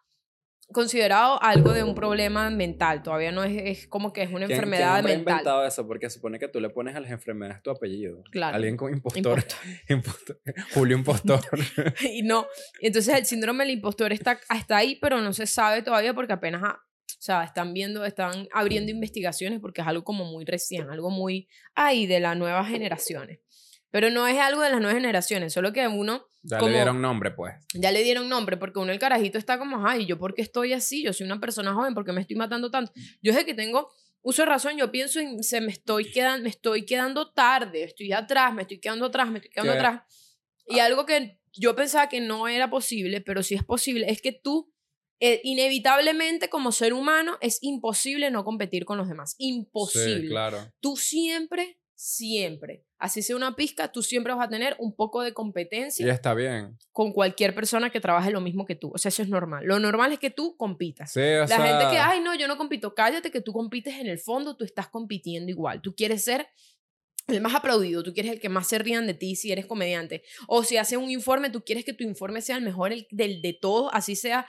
[SPEAKER 2] considerado algo de un problema mental, todavía no es, es como que es una
[SPEAKER 1] ¿Quién-
[SPEAKER 2] enfermedad
[SPEAKER 1] ¿quién
[SPEAKER 2] mental.
[SPEAKER 1] inventado eso? Porque supone que tú le pones a las enfermedades tu apellido.
[SPEAKER 2] Claro.
[SPEAKER 1] Alguien con impostor.
[SPEAKER 2] Impostor.
[SPEAKER 1] Julio Impostor.
[SPEAKER 2] y no. Entonces el síndrome del impostor está, está ahí, pero no se sabe todavía porque apenas, ah, o sea, están viendo, están abriendo investigaciones porque es algo como muy recién, algo muy, ay, de las nuevas generaciones. Pero no es algo de las nuevas generaciones, solo que uno
[SPEAKER 1] ya
[SPEAKER 2] Como-
[SPEAKER 1] le dieron nombre, pues.
[SPEAKER 2] ya le dieron nombre porque uno el carajito está como, ay, ¿yo por qué estoy así? Yo soy una persona joven, ¿por qué me estoy matando tanto? Yo desde que tengo uso de razón, yo pienso en, se me estoy quedando, me estoy quedando tarde, estoy atrás, me estoy quedando atrás, me estoy quedando
[SPEAKER 1] ¿Qué?
[SPEAKER 2] atrás. Y algo que yo pensaba que no era posible, pero sí es posible, es que tú, eh, inevitablemente como ser humano, es imposible no competir con los demás. Imposible
[SPEAKER 1] Sí, claro.
[SPEAKER 2] tú siempre, siempre, así sea una pizca, tú siempre vas a tener un poco de competencia
[SPEAKER 1] Y está bien.
[SPEAKER 2] con cualquier persona que trabaje lo mismo que tú. O sea, eso es normal. Lo normal es que tú compitas.
[SPEAKER 1] Sí, o
[SPEAKER 2] La
[SPEAKER 1] sea.
[SPEAKER 2] gente que, ay, no, yo no compito, cállate que tú compites en el fondo, tú estás compitiendo igual. Tú quieres ser el más aplaudido, tú quieres el que más se rían de ti si eres comediante. O si haces un informe, tú quieres que tu informe sea el mejor el, del de todos, así sea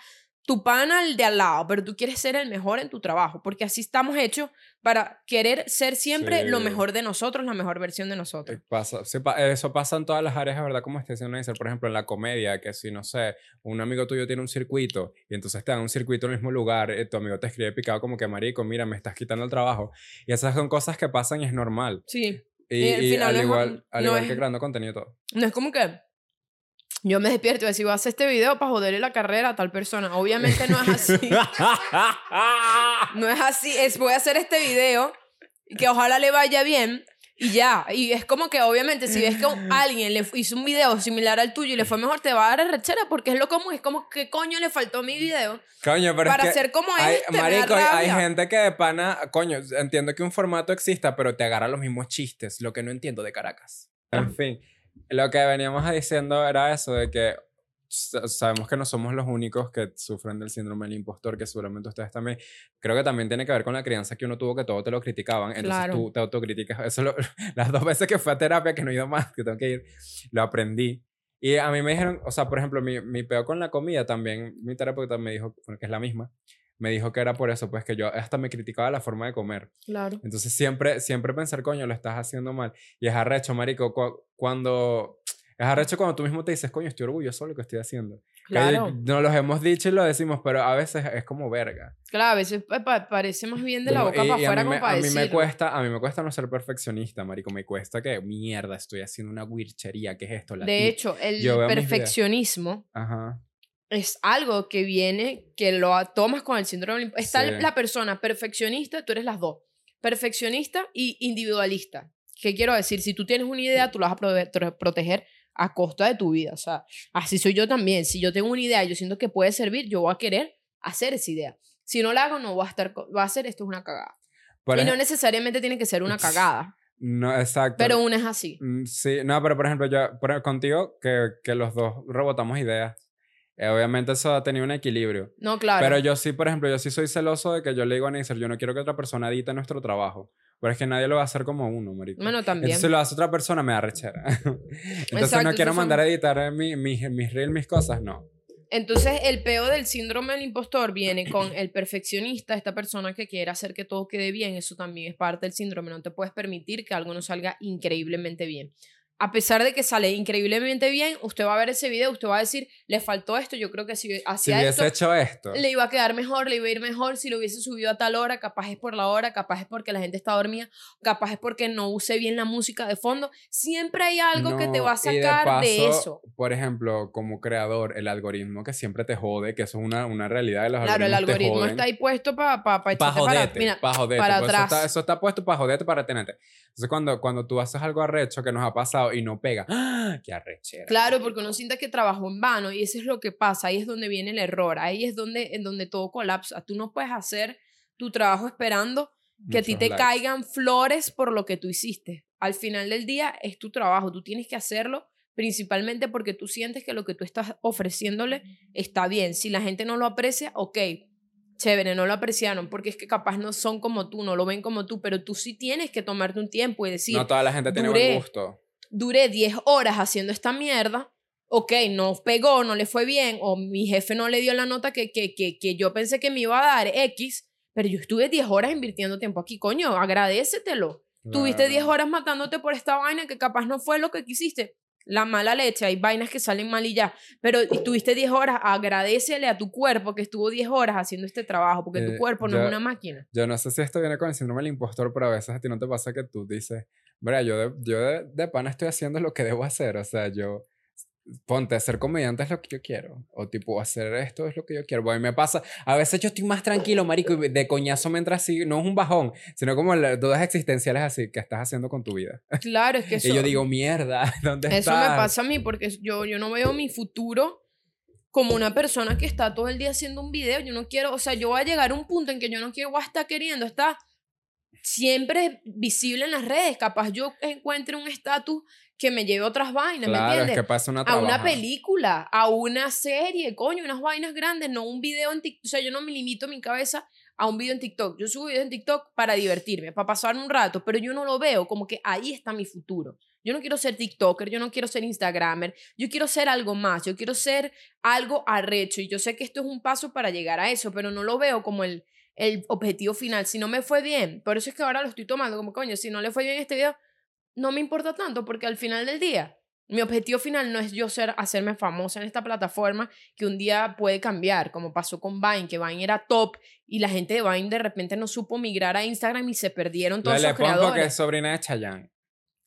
[SPEAKER 2] tu pana el de al lado, pero tú quieres ser el mejor en tu trabajo, porque así estamos hechos para querer ser siempre lo mejor de nosotros, la mejor versión de
[SPEAKER 1] Eh,
[SPEAKER 2] nosotros.
[SPEAKER 1] Pasa, sí, pa- eso pasa en todas las áreas, ¿verdad? Como diciendo Neisser, por ejemplo, en la comedia, que si, no sé, un amigo tuyo tiene un circuito y entonces te dan un circuito en el mismo lugar, eh, tu amigo te escribe picado como que, marico, mira, me estás quitando el trabajo. Y esas son cosas que pasan y es normal.
[SPEAKER 2] Sí.
[SPEAKER 1] Y,
[SPEAKER 2] Y al
[SPEAKER 1] y al igual, al
[SPEAKER 2] no
[SPEAKER 1] igual
[SPEAKER 2] es-
[SPEAKER 1] que creando contenido todo.
[SPEAKER 2] No es como que yo me despierto y a hacer este video para joderle la carrera a tal persona. Obviamente no es así. No es así, es voy a hacer este video y que ojalá le vaya bien y ya. Y es como que obviamente si ves que alguien le hizo un video similar al tuyo y le fue mejor, te va a dar rechera porque es lo común. Es como, ¿qué coño le faltó mi video
[SPEAKER 1] Coño, pero
[SPEAKER 2] para
[SPEAKER 1] es que
[SPEAKER 2] ser como
[SPEAKER 1] hay,
[SPEAKER 2] este?
[SPEAKER 1] marico, hay, hay gente que de pana, coño, entiendo que un formato exista, pero te agarra los mismos chistes, lo que no entiendo de Caracas. En fin, lo que veníamos diciendo era eso de que sa- sabemos que no somos los únicos que sufren del síndrome del impostor, que seguramente ustedes también. Creo que también tiene que ver con la crianza que uno tuvo, que todo te lo criticaban. Entonces
[SPEAKER 2] Claro.
[SPEAKER 1] tú te autocriticas. Eso lo- las dos veces que fui a terapia, que no he ido más, que tengo que ir, lo aprendí. Y a mí me dijeron, o sea, por ejemplo, mi, mi peo con la comida también, mi terapeuta me dijo, bueno, que es la misma, me dijo que era por eso, pues que yo hasta me criticaba la forma de comer.
[SPEAKER 2] Claro.
[SPEAKER 1] Entonces siempre, siempre pensar, coño, lo estás haciendo mal. Y es arrecho, marico, cu- cuando... Es arrecho cuando tú mismo te dices, coño, estoy orgulloso de lo que estoy haciendo.
[SPEAKER 2] Claro.
[SPEAKER 1] nos los hemos dicho y lo decimos, pero a veces es como verga.
[SPEAKER 2] Claro, a veces pa- pa- parece más bien de la boca
[SPEAKER 1] y-
[SPEAKER 2] para
[SPEAKER 1] y a
[SPEAKER 2] afuera como para
[SPEAKER 1] a mí me cuesta A mí me cuesta no ser perfeccionista, marico. Me cuesta que, mierda, estoy haciendo una wirchería. ¿Qué es esto? La
[SPEAKER 2] De hecho, el perfeccionismo
[SPEAKER 1] Ajá.
[SPEAKER 2] Es algo que viene, que lo tomas con el síndrome Está
[SPEAKER 1] Sí.
[SPEAKER 2] la persona perfeccionista, tú eres las dos. Perfeccionista y individualista. ¿Qué quiero decir? Si tú tienes una idea, tú la vas a proteger a costa de tu vida. O sea, así soy yo también. Si yo tengo una idea y yo siento que puede servir, yo voy a querer hacer esa idea. Si no la hago, no voy a estar, va a ser, esto es una cagada.
[SPEAKER 1] Por
[SPEAKER 2] y no necesariamente tiene que ser una cagada,
[SPEAKER 1] no, exacto.
[SPEAKER 2] pero una es así.
[SPEAKER 1] Mm, Sí, no, pero por ejemplo, yo, por- contigo, que, que los dos rebotamos ideas. Eh, obviamente eso ha tenido un equilibrio.
[SPEAKER 2] No, claro.
[SPEAKER 1] Pero yo sí, por ejemplo, yo sí soy celoso de que yo le digo a Neisser, yo no quiero que otra persona edite nuestro trabajo. Pero es que nadie lo va a hacer como uno, marico.
[SPEAKER 2] bueno, también.
[SPEAKER 1] Entonces si lo hace otra persona, me da rechera. Entonces
[SPEAKER 2] Exacto,
[SPEAKER 1] no quiero
[SPEAKER 2] son-
[SPEAKER 1] mandar a editar eh, mi- mis mis reels, mis cosas, no.
[SPEAKER 2] Entonces, el peo del síndrome del impostor viene con el perfeccionista, esta persona que quiere hacer que todo quede bien. Eso también es parte del síndrome. No te puedes permitir que algo no salga increíblemente bien. A pesar de que sale increíblemente bien, usted va a ver ese video, usted va a decir, le faltó esto. Yo creo que si
[SPEAKER 1] Si
[SPEAKER 2] hacía
[SPEAKER 1] hubiese
[SPEAKER 2] esto,
[SPEAKER 1] hecho esto.
[SPEAKER 2] le iba a quedar mejor, le iba a ir mejor si lo hubiese subido a tal hora, capaz es por la hora, capaz es porque la gente está dormida, capaz es porque no use bien la música de fondo. Siempre hay algo que te
[SPEAKER 1] No,
[SPEAKER 2] va a
[SPEAKER 1] de
[SPEAKER 2] sacar de,
[SPEAKER 1] paso,
[SPEAKER 2] eso.
[SPEAKER 1] Por ejemplo, como creador, el algoritmo que siempre te jode, que eso es una, una realidad de los
[SPEAKER 2] Claro, el algoritmo
[SPEAKER 1] joden.
[SPEAKER 2] está ahí puesto para pa, pa
[SPEAKER 1] para
[SPEAKER 2] echarte para, mira,
[SPEAKER 1] para joderte.
[SPEAKER 2] para
[SPEAKER 1] pues Eso
[SPEAKER 2] atrás.
[SPEAKER 1] está, eso está puesto para joderte, para tenerte. Entonces, cuando, cuando tú haces algo arrecho que nos ha pasado y no pega, ¡ah! ¡Qué arrechera!
[SPEAKER 2] Claro, porque uno siente que trabajó en vano y eso es lo que pasa, ahí es donde viene el error, ahí es donde, en donde todo colapsa. Tú no puedes hacer tu trabajo esperando que a ti te
[SPEAKER 1] likes.
[SPEAKER 2] caigan flores por lo que tú hiciste. Al final del día es tu trabajo, tú tienes que hacerlo principalmente porque tú sientes que lo que tú estás ofreciéndole está bien. Si la gente no lo aprecia, ok, chévere, no lo apreciaron, porque es que capaz no son como tú, no lo ven como tú, pero tú sí tienes que tomarte un tiempo y decir,
[SPEAKER 1] No toda la gente tiene buen gusto.
[SPEAKER 2] Duré 10 horas haciendo esta mierda, ok, no pegó, no le fue bien, o mi jefe no le dio la nota que, que, que, que yo pensé que me iba a dar X, pero yo estuve 10 horas invirtiendo tiempo aquí, coño, agradécetelo. Tuviste
[SPEAKER 1] Claro.
[SPEAKER 2] 10 horas matándote por esta vaina que capaz no fue lo que quisiste. La mala leche, hay vainas que salen mal y ya. Pero estuviste 10 horas, agradecele a tu cuerpo que estuvo 10 horas haciendo este trabajo, porque tu
[SPEAKER 1] Eh,
[SPEAKER 2] cuerpo no
[SPEAKER 1] yo-
[SPEAKER 2] es una máquina.
[SPEAKER 1] Yo no sé si esto viene con el síndrome del impostor, pero a veces a ti no te pasa que tú dices, mira, yo de, yo de, de pana estoy haciendo lo que debo hacer. O sea, yo, ponte, ser comediante es lo que yo quiero. O tipo, hacer esto es lo que yo quiero. Bueno, y me pasa, a veces yo estoy más tranquilo, marico, y de coñazo me entra así, no es un bajón, sino como las dudas existenciales así que estás haciendo con tu vida.
[SPEAKER 2] Claro, es que eso...
[SPEAKER 1] y yo digo, mierda, ¿dónde
[SPEAKER 2] Eso
[SPEAKER 1] estás?
[SPEAKER 2] me pasa a mí porque yo, yo no veo mi futuro como una persona que está todo el día haciendo un video. Yo no quiero, o sea, yo voy a llegar a un punto en que yo no quiero estar queriendo estar siempre visible en las redes. Capaz yo encuentre un estatus que me lleve a otras vainas, ¿me
[SPEAKER 1] Claro, es
[SPEAKER 2] entiendes?
[SPEAKER 1] que pasa una
[SPEAKER 2] a una
[SPEAKER 1] trabaja.
[SPEAKER 2] película, a una serie, coño, unas vainas grandes, no un video en TikTok. O sea, yo no me limito mi cabeza a un video en TikTok. Yo subo videos en TikTok para divertirme, para pasar un rato, pero yo no lo veo como que ahí está mi futuro. Yo no quiero ser TikToker, yo no quiero ser Instagramer, yo quiero ser algo más, yo quiero ser algo arrecho y yo sé que esto es un paso para llegar a eso, pero no lo veo como el, el objetivo final. Si no me fue bien, por eso es que ahora lo estoy tomando como coño, si no le fue bien este video, no me importa tanto porque al final del día mi objetivo final no es yo ser, hacerme famosa en esta plataforma que un día puede cambiar, como pasó con Vine, que Vine era top y la gente de Vine de repente no supo migrar a Instagram y se perdieron todos los creadores.
[SPEAKER 1] que es sobrina de Chayanne.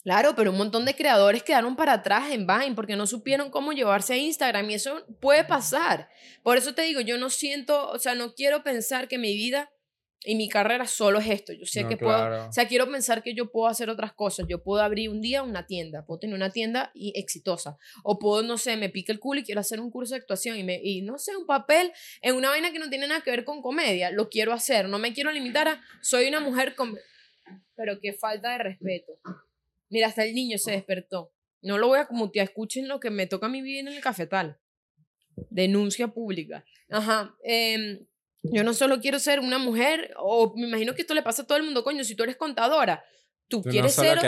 [SPEAKER 2] Claro, pero un montón de creadores quedaron para atrás en Vine porque no supieron cómo llevarse a Instagram y eso puede pasar. Por eso te digo, yo no siento, o sea, no quiero pensar que mi vida y mi carrera solo es esto. Yo sé que puedo, o sea, quiero pensar que yo puedo hacer otras cosas. Yo puedo abrir un día una tienda, puedo tener una tienda y exitosa. O puedo, no sé, me pique el culo y quiero hacer un curso de actuación y, me, y no sé, un papel en una vaina que no tiene nada que ver con comedia. Lo quiero hacer. No me quiero limitar a, soy una mujer con... Pero qué falta de respeto. Mira, hasta el niño se despertó. No lo voy a mutear. Escuchen lo que me toca a mí vivir en el cafetal. Denuncia pública. Ajá. Eh, yo no solo quiero ser una mujer, o me imagino que esto le pasa a todo el mundo, coño, si tú eres contadora, tú, quieres ser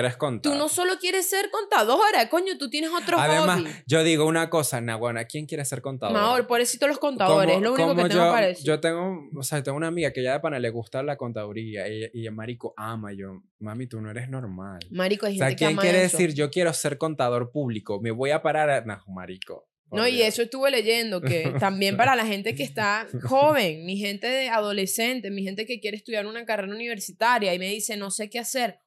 [SPEAKER 2] tú no solo quieres ser contadora, coño, tú tienes otro Además,
[SPEAKER 1] yo digo una cosa, Nahuana, ¿quién quiere ser contadora?
[SPEAKER 2] No, pobrecito los contadores, es lo único que tengo
[SPEAKER 1] yo,
[SPEAKER 2] para decir.
[SPEAKER 1] Yo tengo, o sea, tengo una amiga que ya de pana le gusta la contaduría y, y marico ama yo, mami, tú no eres normal.
[SPEAKER 2] Marico, hay gente
[SPEAKER 1] o sea, ¿quién
[SPEAKER 2] que
[SPEAKER 1] quiere decir yo quiero ser contador público? Me voy a parar a, no, marico.
[SPEAKER 2] No, y eso estuve leyendo, que también para la gente que está joven, mi gente de adolescente, mi gente que quiere estudiar una carrera universitaria y me dice, no sé qué hacer.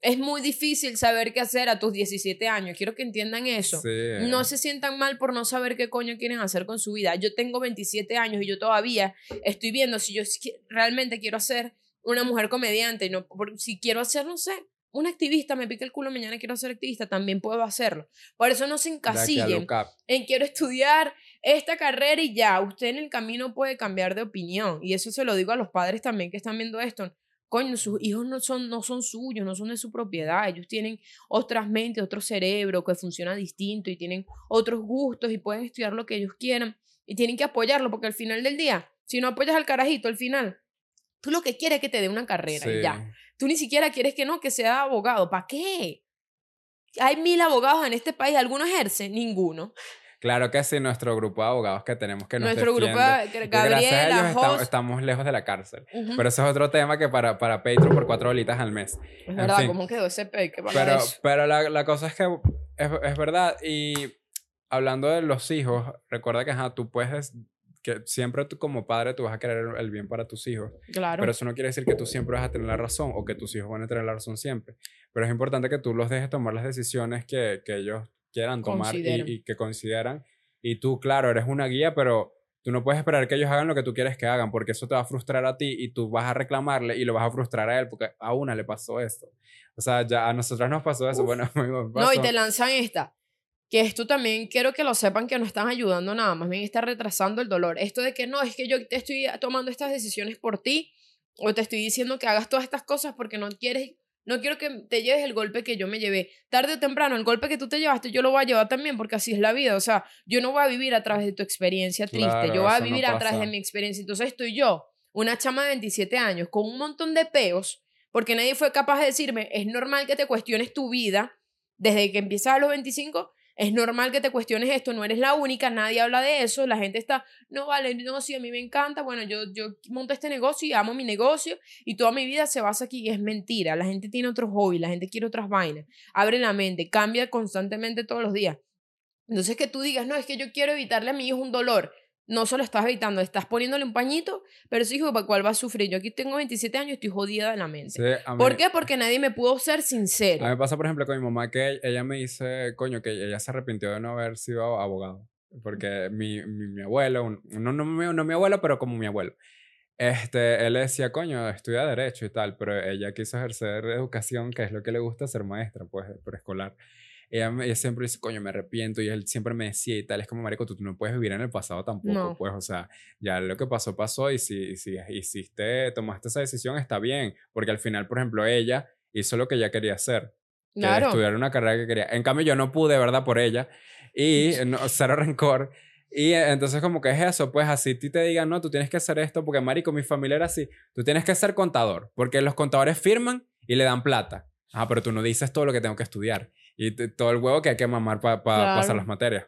[SPEAKER 2] Es muy difícil saber qué hacer a tus 17 años. Quiero que entiendan eso. No se sientan mal por no saber qué coño quieren hacer con su vida. Yo tengo 27 años y yo todavía estoy viendo si yo realmente quiero ser una mujer comediante. No, si quiero hacer, no sé, un activista me pica el culo, mañana quiero ser activista, también puedo hacerlo. Por eso no se encasillen en quiero estudiar esta carrera y ya, usted en el camino puede cambiar de opinión. Y eso se lo digo a los padres también que están viendo esto. Coño, sus hijos no son, no son suyos, no son de su propiedad. Ellos tienen otras mentes, otro cerebro que funciona distinto y tienen otros gustos y pueden estudiar lo que ellos quieran. Y tienen que apoyarlo porque al final del día, si no apoyas al carajito, al final, tú lo que quieres es que te dé una carrera y ya. Tú ni siquiera quieres que no, que sea abogado. ¿Para qué? Hay mil abogados en este país, ¿alguno ejerce? Ninguno.
[SPEAKER 1] Claro que sí, nuestro grupo de abogados que tenemos que nos
[SPEAKER 2] Nuestro grupo,
[SPEAKER 1] Gabriela, gracias a ellos estamos, lejos de la cárcel. Pero eso es otro tema que para, para Patreon por cuatro bolitas al mes.
[SPEAKER 2] Es verdad, ¿cómo quedó ese pay?
[SPEAKER 1] Pero, pero la, la, cosa es que es, es, verdad. Y hablando de los hijos, recuerda que ajá, tú puedes que siempre tú como padre tú vas a querer el bien para tus hijos.
[SPEAKER 2] Claro.
[SPEAKER 1] Pero eso no quiere decir que tú siempre vas a tener la razón o que tus hijos van a tener la razón siempre. Pero es importante que tú los dejes tomar las decisiones que, que ellos quieran tomar y, y, que consideran. Y tú, claro, eres una guía, pero tú no puedes esperar que ellos hagan lo que tú quieres que hagan porque eso te va a frustrar a ti y tú vas a reclamarle y lo vas a frustrar a él porque a una le pasó esto. O sea, ya a nosotras nos pasó eso. Bueno,
[SPEAKER 2] No, y te lanzan esta que esto también quiero que lo sepan que no están ayudando nada, más bien está retrasando el dolor. Esto de que no, es que yo te estoy tomando estas decisiones por ti o te estoy diciendo que hagas todas estas cosas porque no quieres, no quiero que te lleves el golpe que yo me llevé. Tarde o temprano, el golpe que tú te llevaste, yo lo voy a llevar también porque así es la vida. O sea, yo no voy a vivir a través de tu experiencia triste, yo voy a vivir a través de mi experiencia. Entonces estoy yo, una chama de 27 años, con un montón de peos, porque nadie fue capaz de decirme, es normal que te cuestiones tu vida desde que empiezas a los 25 es normal que te cuestiones esto, no eres la única, nadie habla de eso, la gente está, no vale, no, sí, a mí me encanta, bueno, yo, yo monto este negocio y amo mi negocio y toda mi vida se basa aquí es mentira, la gente tiene otros hobbies, la gente quiere otras vainas, abre la mente, cambia constantemente todos los días. Entonces que tú digas, no, es que yo quiero evitarle a mi hijo un dolor, no solo estás evitando, estás poniéndole un pañito, pero ese hijo, ¿para cuál va a sufrir? Yo aquí tengo 27 años y estoy jodida de la mente. ¿Por qué? Porque nadie me pudo ser sincero.
[SPEAKER 1] A mí me pasa, por ejemplo, con mi mamá que ella me dice, coño, que ella se arrepintió de no haber sido abogado. Porque mi, mi, abuelo, no, no, no, mi abuelo, pero como mi abuelo. Este, él decía, coño, estudia Derecho y tal, pero ella quiso ejercer educación, que es lo que le gusta ser maestra, pues, preescolar ella, siempre dice, coño, me arrepiento, y él siempre me decía y tal, es como, marico, tú, no puedes vivir en el pasado tampoco, pues, o sea, ya lo que pasó, pasó, y si, si hiciste, tomaste esa decisión, está bien, porque al final, por ejemplo, ella hizo lo que ella quería hacer, claro. estudiar una carrera que quería. En cambio, yo no pude, ¿verdad? Por ella, y no, cero rencor, Y entonces como que es eso, pues así ti te digan, no, tú tienes que hacer esto, porque marico, mi familia era así, tú tienes que ser contador, porque los contadores firman y le dan plata. Ah, pero tú no dices todo lo que tengo que estudiar y todo el huevo que hay que mamar para
[SPEAKER 2] Claro.
[SPEAKER 1] pasar las materias,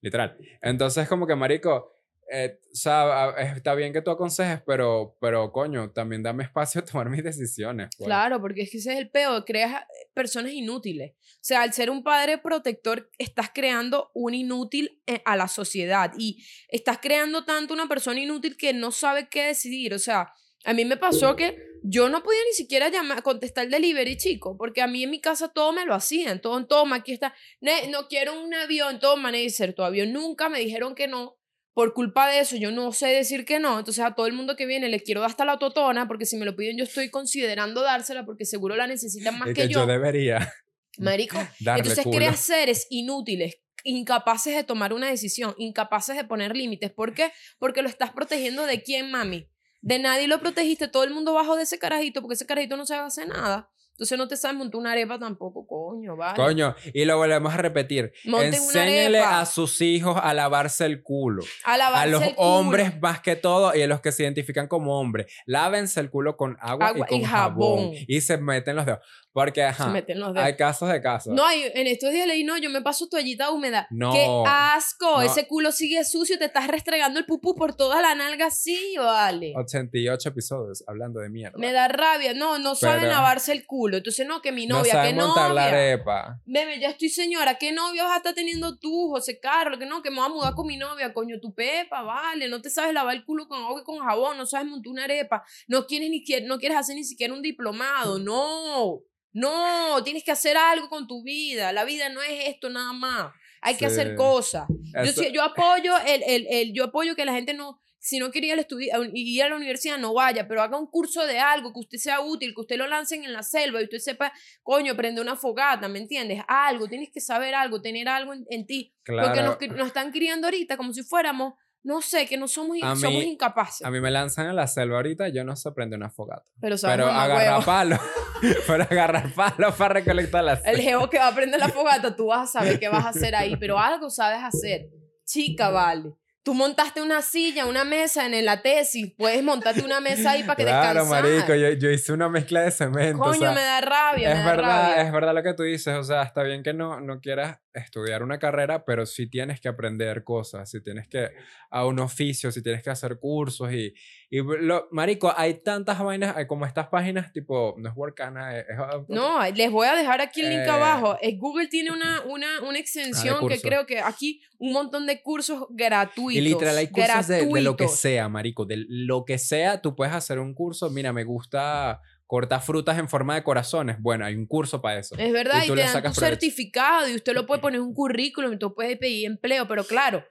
[SPEAKER 1] literal. Entonces como que marico, eh, o sea, está bien que tú aconsejes, pero, pero coño, también dame espacio a tomar mis decisiones. pues.
[SPEAKER 2] Claro, porque es que ese es el peor, creas eh, personas inútiles. O sea, al ser un padre protector, estás creando un inútil eh, a la sociedad y estás creando tanto una persona inútil que no sabe qué decidir. O sea, a mí me pasó que yo no podía ni siquiera llamar, contestar el delivery, chico, porque a mí en mi casa todo me lo hacían. Todo, toma, aquí está. Ne- no quiero un avión, toma, Neisser, tu avión. Nunca me dijeron que no. Por culpa de eso, yo no sé decir que no. Entonces, a todo el mundo que viene le quiero dar hasta la totona, porque si me lo piden, yo estoy considerando dársela, porque seguro la necesitan más que,
[SPEAKER 1] que
[SPEAKER 2] yo.
[SPEAKER 1] yo debería
[SPEAKER 2] Marico.
[SPEAKER 1] darle
[SPEAKER 2] Entonces,
[SPEAKER 1] culo.
[SPEAKER 2] creas seres inútiles, incapaces de tomar una decisión, incapaces de poner límites. ¿Por qué? Porque lo estás protegiendo de quién, mami. De nadie lo protegiste, todo el mundo bajo de ese carajito, porque ese carajito no sabe hacer nada. Entonces no te sabes montar una arepa tampoco, coño, vale.
[SPEAKER 1] Coño, y lo volvemos a repetir.
[SPEAKER 2] Monten una
[SPEAKER 1] Enséñele a sus hijos a lavarse el culo.
[SPEAKER 2] a
[SPEAKER 1] A
[SPEAKER 2] lavarse
[SPEAKER 1] los
[SPEAKER 2] el culo.
[SPEAKER 1] hombres más que todo y a los que se identifican como hombres. Lávense el culo con agua,
[SPEAKER 2] Agua
[SPEAKER 1] y con
[SPEAKER 2] y
[SPEAKER 1] jabón.
[SPEAKER 2] jabón.
[SPEAKER 1] Y se meten los dedos. Porque,
[SPEAKER 2] Se
[SPEAKER 1] ajá,
[SPEAKER 2] meten los dedos.
[SPEAKER 1] hay casos de casos.
[SPEAKER 2] No, hay- en estos días leí, no, yo me paso toallita húmeda.
[SPEAKER 1] No,
[SPEAKER 2] ¡Qué asco!
[SPEAKER 1] no.
[SPEAKER 2] Ese culo sigue sucio, te estás restregando el pupú por toda la nalga, sí, vale.
[SPEAKER 1] 88 episodios hablando de mierda.
[SPEAKER 2] Me da rabia. No, no saben lavarse el culo. Entonces, no, que mi
[SPEAKER 1] no
[SPEAKER 2] novia, que
[SPEAKER 1] saben montar la arepa.
[SPEAKER 2] Bebe, ya estoy señora, ¿qué novia vas a estar teniendo tú, José Carlos? Que no, que me voy a mudar con mi novia, coño, tu pepa, vale, no te sabes lavar el culo con agua y con jabón, no sabes montar una arepa, no quieres ni no quieres hacer ni siquiera un diplomado, no, no, tienes que hacer algo con tu vida, la vida no es esto nada más, hay que hacer cosas. Yo, yo apoyo el, el, el- yo apoyo que la gente no, si no quiere ir, a un- ir a la universidad, no vaya, pero haga un curso de algo que usted sea útil, que usted lo lancen en la selva y usted sepa, coño, prende una fogata, ¿me entiendes? Algo, tienes que saber algo, tener algo en, en ti. Porque nos, están criando ahorita como si fuéramos, no sé, que no somos,
[SPEAKER 1] A
[SPEAKER 2] somos
[SPEAKER 1] mí-
[SPEAKER 2] incapaces.
[SPEAKER 1] a mí me lanzan a la selva ahorita, yo no sé prender una fogata.
[SPEAKER 2] pero
[SPEAKER 1] Pero agarrar
[SPEAKER 2] huevo.
[SPEAKER 1] palo. pero agarrar palo para recolectar las
[SPEAKER 2] El geo que va a prender la fogata, tú vas a saber qué vas a hacer ahí, pero algo sabes hacer. Chica, vale. Tú montaste una silla, una mesa en la tesis, puedes montarte una mesa ahí para que
[SPEAKER 1] Claro,
[SPEAKER 2] descansar.
[SPEAKER 1] marico, yo, yo hice una mezcla de cemento. o
[SPEAKER 2] Coño,
[SPEAKER 1] sea,
[SPEAKER 2] me da rabia,
[SPEAKER 1] es
[SPEAKER 2] me da
[SPEAKER 1] verdad,
[SPEAKER 2] rabia.
[SPEAKER 1] es verdad lo que tú dices. O sea, está bien que no, no quieras estudiar una carrera, pero sí tienes que aprender cosas, sí tienes que a un oficio, sí tienes que hacer cursos y, y lo, marico, hay tantas vainas, hay como estas páginas tipo, no es Workana, es, es-
[SPEAKER 2] No, les voy a dejar aquí el link
[SPEAKER 1] Eh,
[SPEAKER 2] abajo. Eh, Google tiene una, una, una extensión que creo que aquí un montón de cursos gratuitos.
[SPEAKER 1] Y literal hay cursos de, de lo que sea, marico, de lo que sea, tú puedes hacer un curso, mira, me gusta cortar frutas en forma de corazones, bueno, hay un curso para eso.
[SPEAKER 2] Es verdad,
[SPEAKER 1] Y
[SPEAKER 2] y,
[SPEAKER 1] tú
[SPEAKER 2] te
[SPEAKER 1] le
[SPEAKER 2] dan
[SPEAKER 1] provecho.
[SPEAKER 2] certificado y usted lo puede poner en un currículum y tú puedes pedir empleo, pero claro,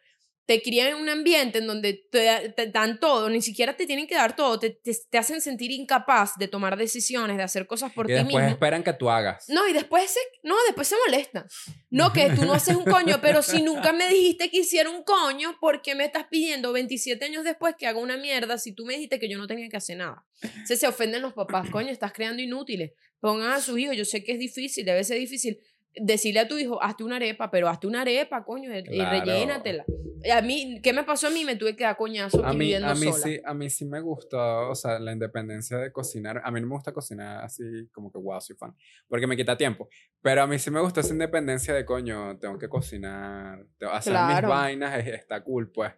[SPEAKER 2] te crían en un ambiente en donde te, te dan todo, ni siquiera te tienen que dar todo, te, te, te hacen sentir incapaz de tomar decisiones, de hacer cosas por
[SPEAKER 1] y
[SPEAKER 2] ti
[SPEAKER 1] después
[SPEAKER 2] mismo.
[SPEAKER 1] esperan que tú hagas.
[SPEAKER 2] No, y después se, no, después se molestan. No, que tú no haces un coño, pero si nunca me dijiste que hiciera un coño, ¿por qué me estás pidiendo 27 años después que haga una mierda si tú me dijiste que yo no tenía que hacer nada? Se, se ofenden los papás, coño, estás creando inútiles. Pongan a sus hijos, yo sé que es difícil, debe ser difícil. Decirle a tu hijo, hazte una arepa, pero hazte una arepa, coño, y
[SPEAKER 1] Claro.
[SPEAKER 2] rellénatela. A mí, ¿qué me pasó a mí? Me tuve que dar coñazo
[SPEAKER 1] A mí,
[SPEAKER 2] viviendo
[SPEAKER 1] a, mí
[SPEAKER 2] sola.
[SPEAKER 1] sí, a mí sí me gusta, o sea, la independencia de cocinar. A mí no me gusta cocinar así como que, wow, soy fan, porque me quita tiempo. Pero a mí sí me gusta esa independencia de, coño, tengo que cocinar, tengo que hacer mis
[SPEAKER 2] Claro.
[SPEAKER 1] vainas, es- está cool, pues.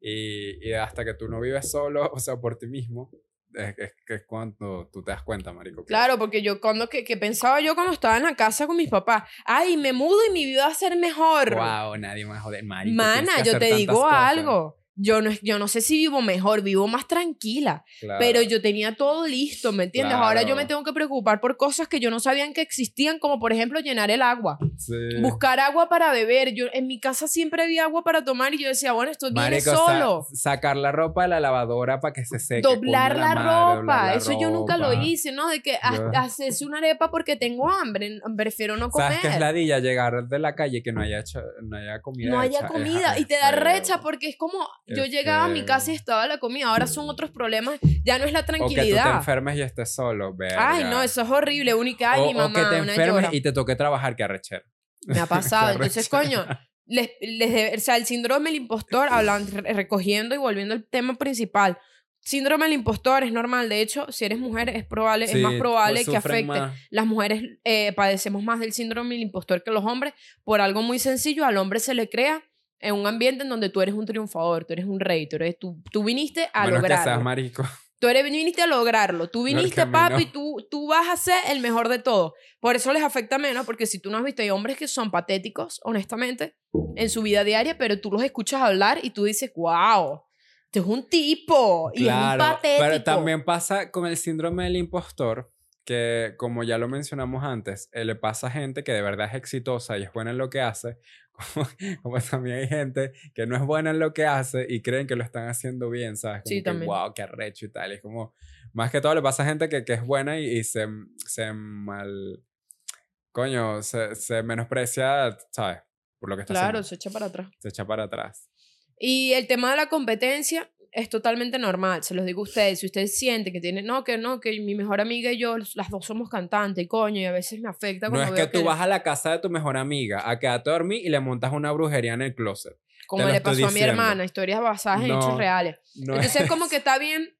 [SPEAKER 1] Y, y hasta que tú no vives solo, o sea, por ti mismo, es, es, que es cuando tú te das cuenta, marico.
[SPEAKER 2] Claro, porque yo cuando que, que pensaba yo cuando estaba en la casa con mis papás, ay, me mudo y mi vida va a ser mejor.
[SPEAKER 1] Wow, nadie me va a joder, marico.
[SPEAKER 2] Mana, yo te digo
[SPEAKER 1] cosas.
[SPEAKER 2] algo. Yo no, yo no sé si vivo mejor, vivo más tranquila,
[SPEAKER 1] Claro.
[SPEAKER 2] pero yo tenía todo listo, ¿me entiendes? Ahora yo me tengo que preocupar por cosas que yo no sabían que existían, como por ejemplo llenar el agua,
[SPEAKER 1] Sí.
[SPEAKER 2] buscar agua para beber. Yo en mi casa siempre había agua para tomar y yo decía, bueno, esto viene
[SPEAKER 1] Marico, sa-
[SPEAKER 2] solo.
[SPEAKER 1] sacar la ropa de la lavadora para que se seque.
[SPEAKER 2] Doblar la,
[SPEAKER 1] madre,
[SPEAKER 2] ropa,
[SPEAKER 1] la
[SPEAKER 2] eso yo nunca lo hice, ¿no? De que ha-
[SPEAKER 1] Yo-
[SPEAKER 2] hacerse una arepa porque tengo hambre, prefiero no comer.
[SPEAKER 1] ¿Sabes qué es ladilla? Llegar de la calle que no haya, hecho- no haya comida.
[SPEAKER 2] no haya
[SPEAKER 1] hecha,
[SPEAKER 2] comida
[SPEAKER 1] es
[SPEAKER 2] y te da recha porque es como Yo llegaba a mi casa y estaba la comida ahora son otros problemas ya no es la
[SPEAKER 1] O que tú te
[SPEAKER 2] tranquilidad
[SPEAKER 1] enfermes y estés solo. verga.
[SPEAKER 2] ay no eso es horrible única ay
[SPEAKER 1] o,
[SPEAKER 2] mi
[SPEAKER 1] o
[SPEAKER 2] mamá
[SPEAKER 1] que te enfermes y te toque trabajar, que arrechera.
[SPEAKER 2] me ha pasado entonces coño les, les o sea, el síndrome del impostor, hablando, re- recogiendo y volviendo al tema principal. Síndrome del impostor es normal. De hecho, si eres mujer, es probable, es más probable
[SPEAKER 1] pues
[SPEAKER 2] que afecte.
[SPEAKER 1] más.
[SPEAKER 2] Las mujeres eh, padecemos más del síndrome del impostor que los hombres por algo muy sencillo. Al hombre se le crea en un ambiente en donde tú eres un triunfador, tú eres un rey, tú, eres, tú, tú viniste a
[SPEAKER 1] Menos que seas
[SPEAKER 2] lograrlo.
[SPEAKER 1] marico.
[SPEAKER 2] Tú eres, viniste a lograrlo. Tú viniste, papi, tú, tú vas a ser el mejor de todo. Por eso les afecta menos, porque si tú no has visto, hay hombres que son patéticos, honestamente, en su vida diaria, pero tú los escuchas hablar y tú dices, wow, este es un tipo. Y es un
[SPEAKER 1] Claro,
[SPEAKER 2] patético.
[SPEAKER 1] pero también pasa con el síndrome del impostor, que como ya lo mencionamos antes, eh, le pasa a gente que de verdad es exitosa y es buena en lo que hace, como, como también hay gente que no es buena en lo que hace y creen que lo están haciendo bien, ¿sabes? Como
[SPEAKER 2] Sí,
[SPEAKER 1] que,
[SPEAKER 2] también.
[SPEAKER 1] wow, qué arrecho y tal. Y es como, más que todo le pasa a gente que, que es buena y, y se, se mal, coño, se, se menosprecia, ¿sabes? Por lo que está
[SPEAKER 2] Claro,
[SPEAKER 1] haciendo.
[SPEAKER 2] se echa para atrás.
[SPEAKER 1] Se echa para atrás.
[SPEAKER 2] Y el tema de la competencia es totalmente normal, se los digo a ustedes. Si ustedes sienten que tienen, no, que no, que mi mejor amiga y yo, las dos somos cantantes, y coño, y a veces me afecta
[SPEAKER 1] No
[SPEAKER 2] cuando
[SPEAKER 1] es que tú vas a la casa de tu mejor amiga a quedarte a dormir y le montas una brujería en el closet.
[SPEAKER 2] como
[SPEAKER 1] lo
[SPEAKER 2] le
[SPEAKER 1] estoy
[SPEAKER 2] pasó a mi
[SPEAKER 1] diciendo.
[SPEAKER 2] hermana, historias basadas en hechos
[SPEAKER 1] No,
[SPEAKER 2] reales.
[SPEAKER 1] No
[SPEAKER 2] Entonces,
[SPEAKER 1] es-
[SPEAKER 2] como que está bien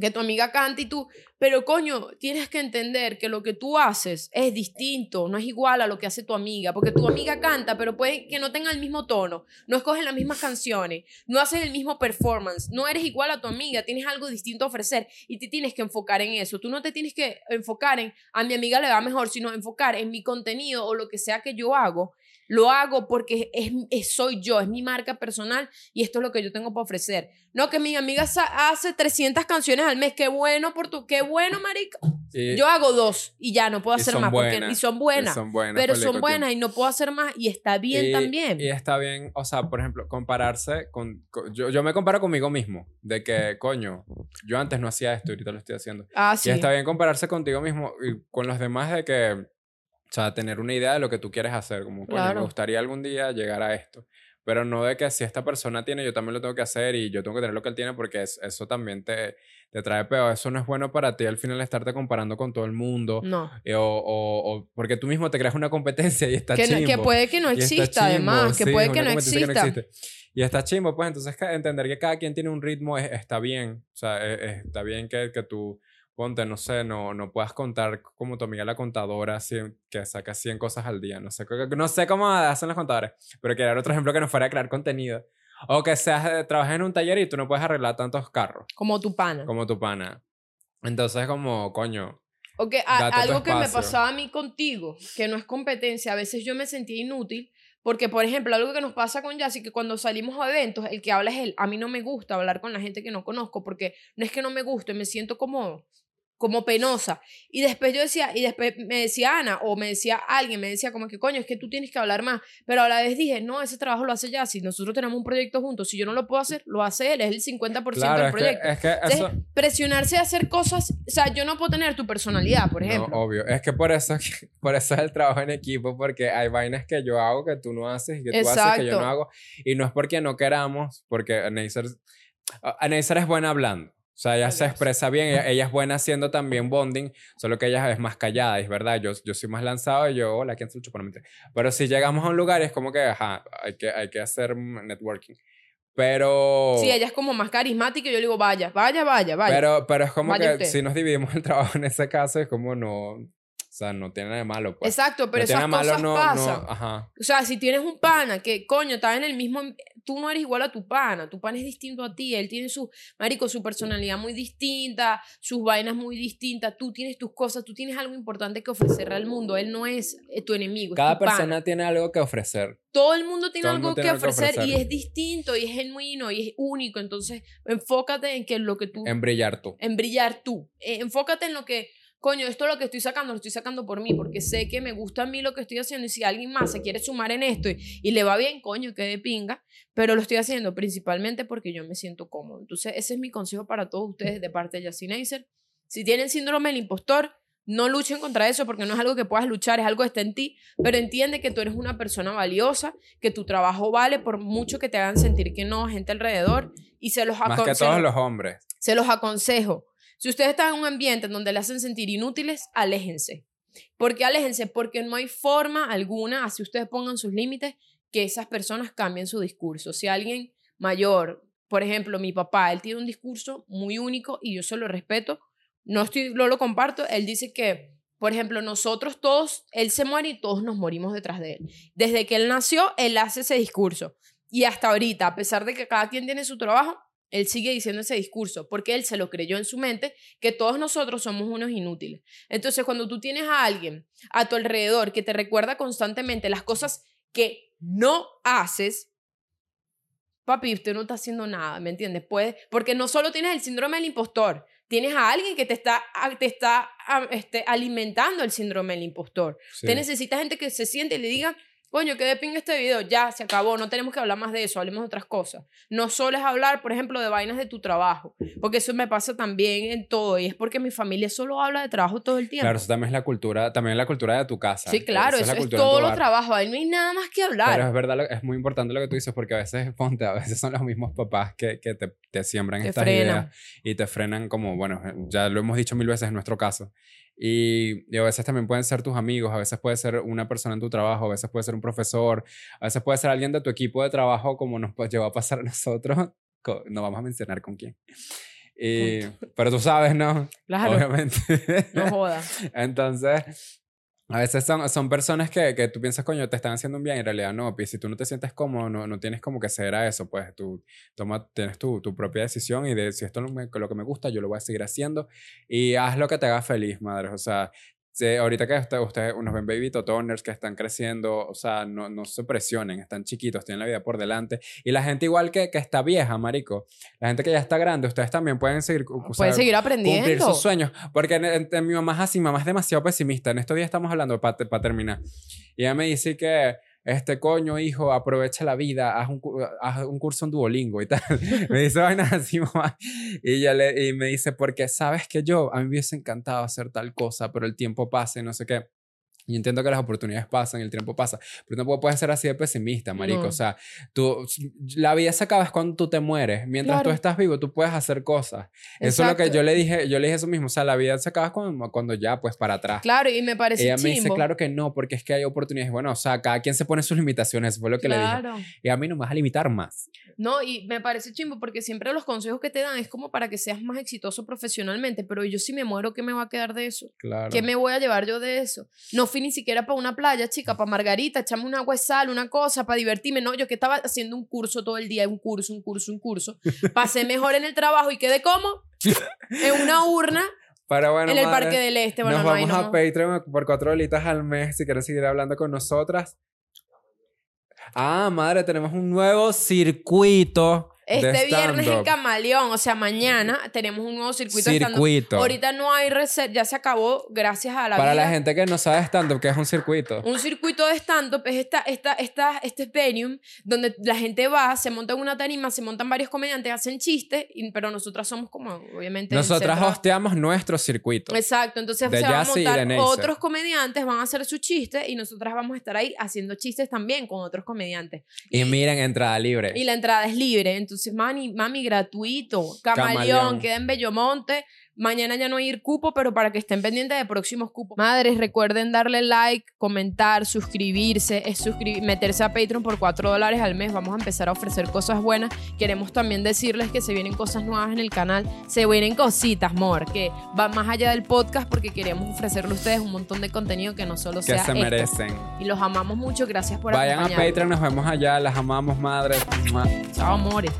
[SPEAKER 2] que tu amiga cante y tú, pero coño, tienes que entender que lo que tú haces es distinto, no es igual a lo que hace tu amiga, porque tu amiga canta, pero puede que no tenga el mismo tono, no escogen las mismas canciones, no hacen el mismo performance, no eres igual a tu amiga, tienes algo distinto a ofrecer y te tienes que enfocar en eso. Tú no te tienes que enfocar en a mi amiga le va mejor, sino enfocar en mi contenido o lo que sea que yo hago. Lo hago porque es, es- soy yo, es mi marca personal y esto es lo que yo tengo para ofrecer. No, que mi amiga hace 300 canciones al mes. Qué bueno por tu, qué bueno, marica.
[SPEAKER 1] y-
[SPEAKER 2] Yo hago dos y ya no puedo
[SPEAKER 1] y
[SPEAKER 2] hacer más porque
[SPEAKER 1] buenas,
[SPEAKER 2] y son
[SPEAKER 1] y
[SPEAKER 2] buenas.
[SPEAKER 1] son buenas.
[SPEAKER 2] pero son buenas y no puedo hacer más y está bien
[SPEAKER 1] y,
[SPEAKER 2] también.
[SPEAKER 1] Y está bien, o sea, por ejemplo, compararse con... con- yo, yo me comparo conmigo mismo, de que, coño, yo antes no hacía esto, ahorita lo estoy haciendo.
[SPEAKER 2] ah, sí.
[SPEAKER 1] Y está bien compararse contigo mismo y con los demás de que, o sea, tener una idea de lo que tú quieres hacer, como, coño,
[SPEAKER 2] Claro.
[SPEAKER 1] me gustaría algún día llegar a esto. Pero no de que si esta persona tiene, yo también lo tengo que hacer y yo tengo que tener lo que él tiene porque es- eso también te, te trae peor. Eso no es bueno para ti al final estarte comparando con todo el mundo.
[SPEAKER 2] No.
[SPEAKER 1] eh, O, o- o porque tú mismo te creas una competencia y está
[SPEAKER 2] Que, no- que
[SPEAKER 1] chimbo.
[SPEAKER 2] puede que no exista,
[SPEAKER 1] chimbo,
[SPEAKER 2] además. Que
[SPEAKER 1] sí,
[SPEAKER 2] puede
[SPEAKER 1] es
[SPEAKER 2] que no exista.
[SPEAKER 1] existe. Y está chimbo, pues entonces entender que cada quien tiene un ritmo es- está bien. O sea, e- e- está bien que, que tú, ponte, no sé, no, no puedas contar como tu amiga la contadora cien- que saca 100 cosas al día. No sé, no sé cómo hacen los contadores, pero que era otro ejemplo que no fuera a crear contenido. O que seas, eh, trabajes en un taller y tú no puedes arreglar tantos carros
[SPEAKER 2] Como tu pana.
[SPEAKER 1] como tu pana. Entonces, como, coño,
[SPEAKER 2] Ok, a-
[SPEAKER 1] Date tu
[SPEAKER 2] algo que me pasaba a mí contigo, que no es competencia, a veces yo me sentía inútil, porque por ejemplo, algo que nos pasa con Jassy, que cuando salimos a eventos, el que habla es él. A mí no me gusta hablar con la gente que no conozco, porque no es que no me guste, me siento como como penosa. Y después yo decía, y después me decía Ana, o me decía alguien, me decía como que coño, es que tú tienes que hablar más. Pero a la vez dije, no, ese trabajo lo hace Jassy, nosotros tenemos un proyecto juntos, si yo no lo puedo hacer, lo hace él, es el 50%
[SPEAKER 1] claro,
[SPEAKER 2] del
[SPEAKER 1] es que,
[SPEAKER 2] proyecto.
[SPEAKER 1] es que
[SPEAKER 2] Entonces,
[SPEAKER 1] eso...
[SPEAKER 2] presionarse a hacer cosas, o sea, yo no puedo tener tu personalidad, por
[SPEAKER 1] No,
[SPEAKER 2] ejemplo.
[SPEAKER 1] obvio. Es que por eso, por eso es el trabajo en equipo, porque hay vainas que yo hago que tú no haces y que tú haces que yo no hago. Y no es porque no queramos, porque Neisser, Neisser es buena hablando. O sea, ella se expresa bien, ella, ella es buena haciendo también bonding, solo que ella es más callada, es verdad. Yo, yo soy más lanzado y yo, hola, ¿quién se lo mentira. Pero si llegamos a un lugar es como que, ajá, hay que, hay que hacer networking. Pero...
[SPEAKER 2] Sí, ella es como más carismática y yo le digo, vaya, vaya, vaya, vaya.
[SPEAKER 1] Pero, pero es como
[SPEAKER 2] Vaya
[SPEAKER 1] que
[SPEAKER 2] usted.
[SPEAKER 1] si nos dividimos el trabajo en ese caso, es como no... O sea, no tiene nada de malo, pues.
[SPEAKER 2] Exacto, pero
[SPEAKER 1] no
[SPEAKER 2] esas cosas
[SPEAKER 1] no,
[SPEAKER 2] pasan.
[SPEAKER 1] no, ajá.
[SPEAKER 2] O sea, si tienes un pana que, coño, está en el mismo... Tú no eres igual a tu pana, tu pana es distinto a ti, él tiene su, marico, su personalidad muy distinta, sus vainas muy distintas, tú tienes tus cosas, tú tienes algo importante que ofrecerle al mundo, él no es eh, tu enemigo, es
[SPEAKER 1] Cada
[SPEAKER 2] tu pana.
[SPEAKER 1] persona tiene algo que ofrecer.
[SPEAKER 2] Todo el mundo tiene
[SPEAKER 1] todo
[SPEAKER 2] algo
[SPEAKER 1] mundo
[SPEAKER 2] que
[SPEAKER 1] tiene algo que
[SPEAKER 2] ofrecer y
[SPEAKER 1] ofrecer.
[SPEAKER 2] es distinto y es genuino y es único, entonces enfócate en que lo que tú
[SPEAKER 1] En brillar tú.
[SPEAKER 2] en brillar tú. Eh, enfócate en lo que, coño, esto es lo que estoy sacando, lo estoy sacando por mí, porque sé que me gusta a mí lo que estoy haciendo y si alguien más se quiere sumar en esto y, y le va bien, coño, que de pinga, pero lo estoy haciendo principalmente porque yo me siento cómodo. Entonces, ese es mi consejo para todos ustedes de parte de Neisser. Si tienen síndrome del impostor, no luchen contra eso porque no es algo que puedas luchar, es algo que está en ti, pero entiende que tú eres una persona valiosa, que tu trabajo vale por mucho que te hagan sentir que no, gente alrededor, y se los
[SPEAKER 1] Más
[SPEAKER 2] acon-
[SPEAKER 1] que todos
[SPEAKER 2] los
[SPEAKER 1] hombres.
[SPEAKER 2] se los aconsejo. Si ustedes están en un ambiente en donde le hacen sentir inútiles, aléjense. ¿Por qué aléjense? Porque no hay forma alguna, así ustedes pongan sus límites, que esas personas cambien su discurso. Si alguien mayor, por ejemplo, mi papá, él tiene un discurso muy único y yo se lo respeto, no, estoy, no lo comparto, él dice que, por ejemplo, nosotros todos, él se muere y todos nos morimos detrás de él. Desde que él nació, él hace ese discurso. Y hasta ahorita, a pesar de que cada quien tiene su trabajo, él sigue diciendo ese discurso porque él se lo creyó en su mente que todos nosotros somos unos inútiles. Entonces, cuando tú tienes a alguien a tu alrededor que te recuerda constantemente las cosas que no haces, papi, usted no está haciendo nada, ¿me entiendes? Puede, porque no solo tienes el síndrome del impostor, tienes a alguien que te está, te está este, alimentando el síndrome del impostor.
[SPEAKER 1] Sí.
[SPEAKER 2] Te necesitas gente que se siente y le diga, coño, qué de pinga este video, ya, se acabó, no tenemos que hablar más de eso, hablemos de otras cosas. No solo es hablar, por ejemplo, de vainas de tu trabajo, porque eso me pasa también en todo, y es porque mi familia solo habla de trabajo todo el tiempo.
[SPEAKER 1] Claro, eso también es la cultura, también es la cultura de tu casa.
[SPEAKER 2] sí, claro, eso
[SPEAKER 1] la
[SPEAKER 2] es,
[SPEAKER 1] tu
[SPEAKER 2] todo lo trabajo, ahí no hay nada más que hablar.
[SPEAKER 1] Pero es verdad, es muy importante lo que tú dices, porque a veces, ponte, a veces son los mismos papás que, que te, te siembran
[SPEAKER 2] Te
[SPEAKER 1] estas
[SPEAKER 2] frenan.
[SPEAKER 1] ideas y te frenan como, bueno, ya lo hemos dicho mil veces en nuestro caso. Y, y a veces también pueden ser tus amigos, a veces puede ser una persona en tu trabajo, a veces puede ser un profesor, a veces puede ser alguien de tu equipo de trabajo, como nos llegó a pasar a nosotros. co- No vamos a mencionar con quién. Y- pero tú sabes, ¿no?
[SPEAKER 2] claro,
[SPEAKER 1] Obviamente.
[SPEAKER 2] no jodas.
[SPEAKER 1] Entonces, a veces son, son personas que, que tú piensas, coño, te están haciendo un bien, en realidad no. Y si tú no te sientes cómodo, no, no tienes como que ceder a eso, pues tú toma, tienes tu, tu propia decisión y de si esto es lo, me- lo que me gusta, yo lo voy a seguir haciendo. Y haz lo que te haga feliz, madre. O sea, si ahorita que usted- ustedes nos ven baby totoners que están creciendo, o sea, no, no se presionen, están chiquitos, tienen la vida por delante. Y la gente igual que, que está vieja, marico, la gente que ya está grande, ustedes también pueden seguir,
[SPEAKER 2] Pueden seguir aprendiendo.
[SPEAKER 1] cumplir sus sueños. Porque en- en- en mi mamá es así, mamá es demasiado pesimista. En estos días estamos hablando para terminar. Y ella me dice que, este coño, hijo, aprovecha la vida, haz un, haz un curso en Duolingo y tal. me dice vainas así, mamá. Y, ella le, y me dice, porque sabes que yo, a mí me hubiese encantado hacer tal cosa, pero el tiempo pasa y no sé qué. Y entiendo que las oportunidades pasan, el tiempo pasa, pero tampoco puedes ser así de pesimista, marico.
[SPEAKER 2] No.
[SPEAKER 1] O sea, tú, la vida se acaba es cuando tú te mueres. Mientras tú
[SPEAKER 2] Claro.
[SPEAKER 1] estás vivo, tú puedes hacer cosas. Eso es lo que
[SPEAKER 2] Exacto.
[SPEAKER 1] yo le dije, yo le dije eso mismo, o sea, la vida se acaba cuando, cuando ya, pues, para atrás.
[SPEAKER 2] Claro, y me parece
[SPEAKER 1] Ella me dice,
[SPEAKER 2] chimbo.
[SPEAKER 1] claro que no, porque es que hay oportunidades. Bueno, o sea, cada quien se pone sus limitaciones, fue lo que le dije.
[SPEAKER 2] Claro.
[SPEAKER 1] Y a mí no me vas a limitar más.
[SPEAKER 2] No, y me parece chimbo porque siempre los consejos que te dan es como para que seas más exitoso profesionalmente, pero yo si me muero, ¿qué me va a quedar de eso?
[SPEAKER 1] Claro.
[SPEAKER 2] ¿Qué me voy a llevar yo de eso? No fui ni siquiera para una playa, chica, para Margarita, echame una agua de sal, una cosa, para divertirme. No, yo que estaba haciendo un curso todo el día, un curso, un curso, un curso. Pasé mejor en el trabajo y quedé como en una urna
[SPEAKER 1] Pero bueno,
[SPEAKER 2] en el
[SPEAKER 1] madre,
[SPEAKER 2] Parque del Este. Bueno,
[SPEAKER 1] nos
[SPEAKER 2] no,
[SPEAKER 1] vamos
[SPEAKER 2] no.
[SPEAKER 1] a Patreon por cuatro horitas al mes si quieres seguir hablando con nosotras. Ah, madre, tenemos un nuevo circuito.
[SPEAKER 2] Este viernes en. Camaleón, o sea, mañana tenemos un nuevo circuito de.
[SPEAKER 1] Circuito.
[SPEAKER 2] Ahorita no hay reset, ya se acabó, gracias a la
[SPEAKER 1] Para
[SPEAKER 2] vida.
[SPEAKER 1] la gente que no sabe stand-up, que es un circuito.
[SPEAKER 2] Un circuito de stand-up es esta, esta, esta, este venue donde la gente va, se monta en una tarima, se montan varios comediantes, hacen chistes, y- pero nosotras somos como, obviamente...
[SPEAKER 1] Nosotras hosteamos nuestro circuito.
[SPEAKER 2] Exacto, entonces
[SPEAKER 1] De
[SPEAKER 2] se van a
[SPEAKER 1] y
[SPEAKER 2] montar otros comediantes, van a hacer sus chistes y nosotras vamos a estar ahí haciendo chistes también con otros comediantes.
[SPEAKER 1] Y miren, entrada libre.
[SPEAKER 2] Y la entrada es libre, entonces mami, mami, gratuito. Camaleón,
[SPEAKER 1] Camaleón.
[SPEAKER 2] queda en Bellomonte. Mañana ya no hay ir cupo, pero para que estén pendientes de próximos cupos. Madres, recuerden darle like, comentar, suscribirse, es suscri- meterse a Patreon por 4 dólares al mes. Vamos a empezar a ofrecer cosas buenas. Queremos también decirles que se vienen cosas nuevas en el canal. Se vienen cositas, amor, que van más allá del podcast porque queremos ofrecerle a ustedes un montón de contenido que no solo
[SPEAKER 1] que
[SPEAKER 2] sea
[SPEAKER 1] se
[SPEAKER 2] esto.
[SPEAKER 1] merecen.
[SPEAKER 2] Y los amamos mucho. Gracias por
[SPEAKER 1] Vayan a. Patreon, nos vemos allá, las amamos, madre. Mua.
[SPEAKER 2] Chao, amores.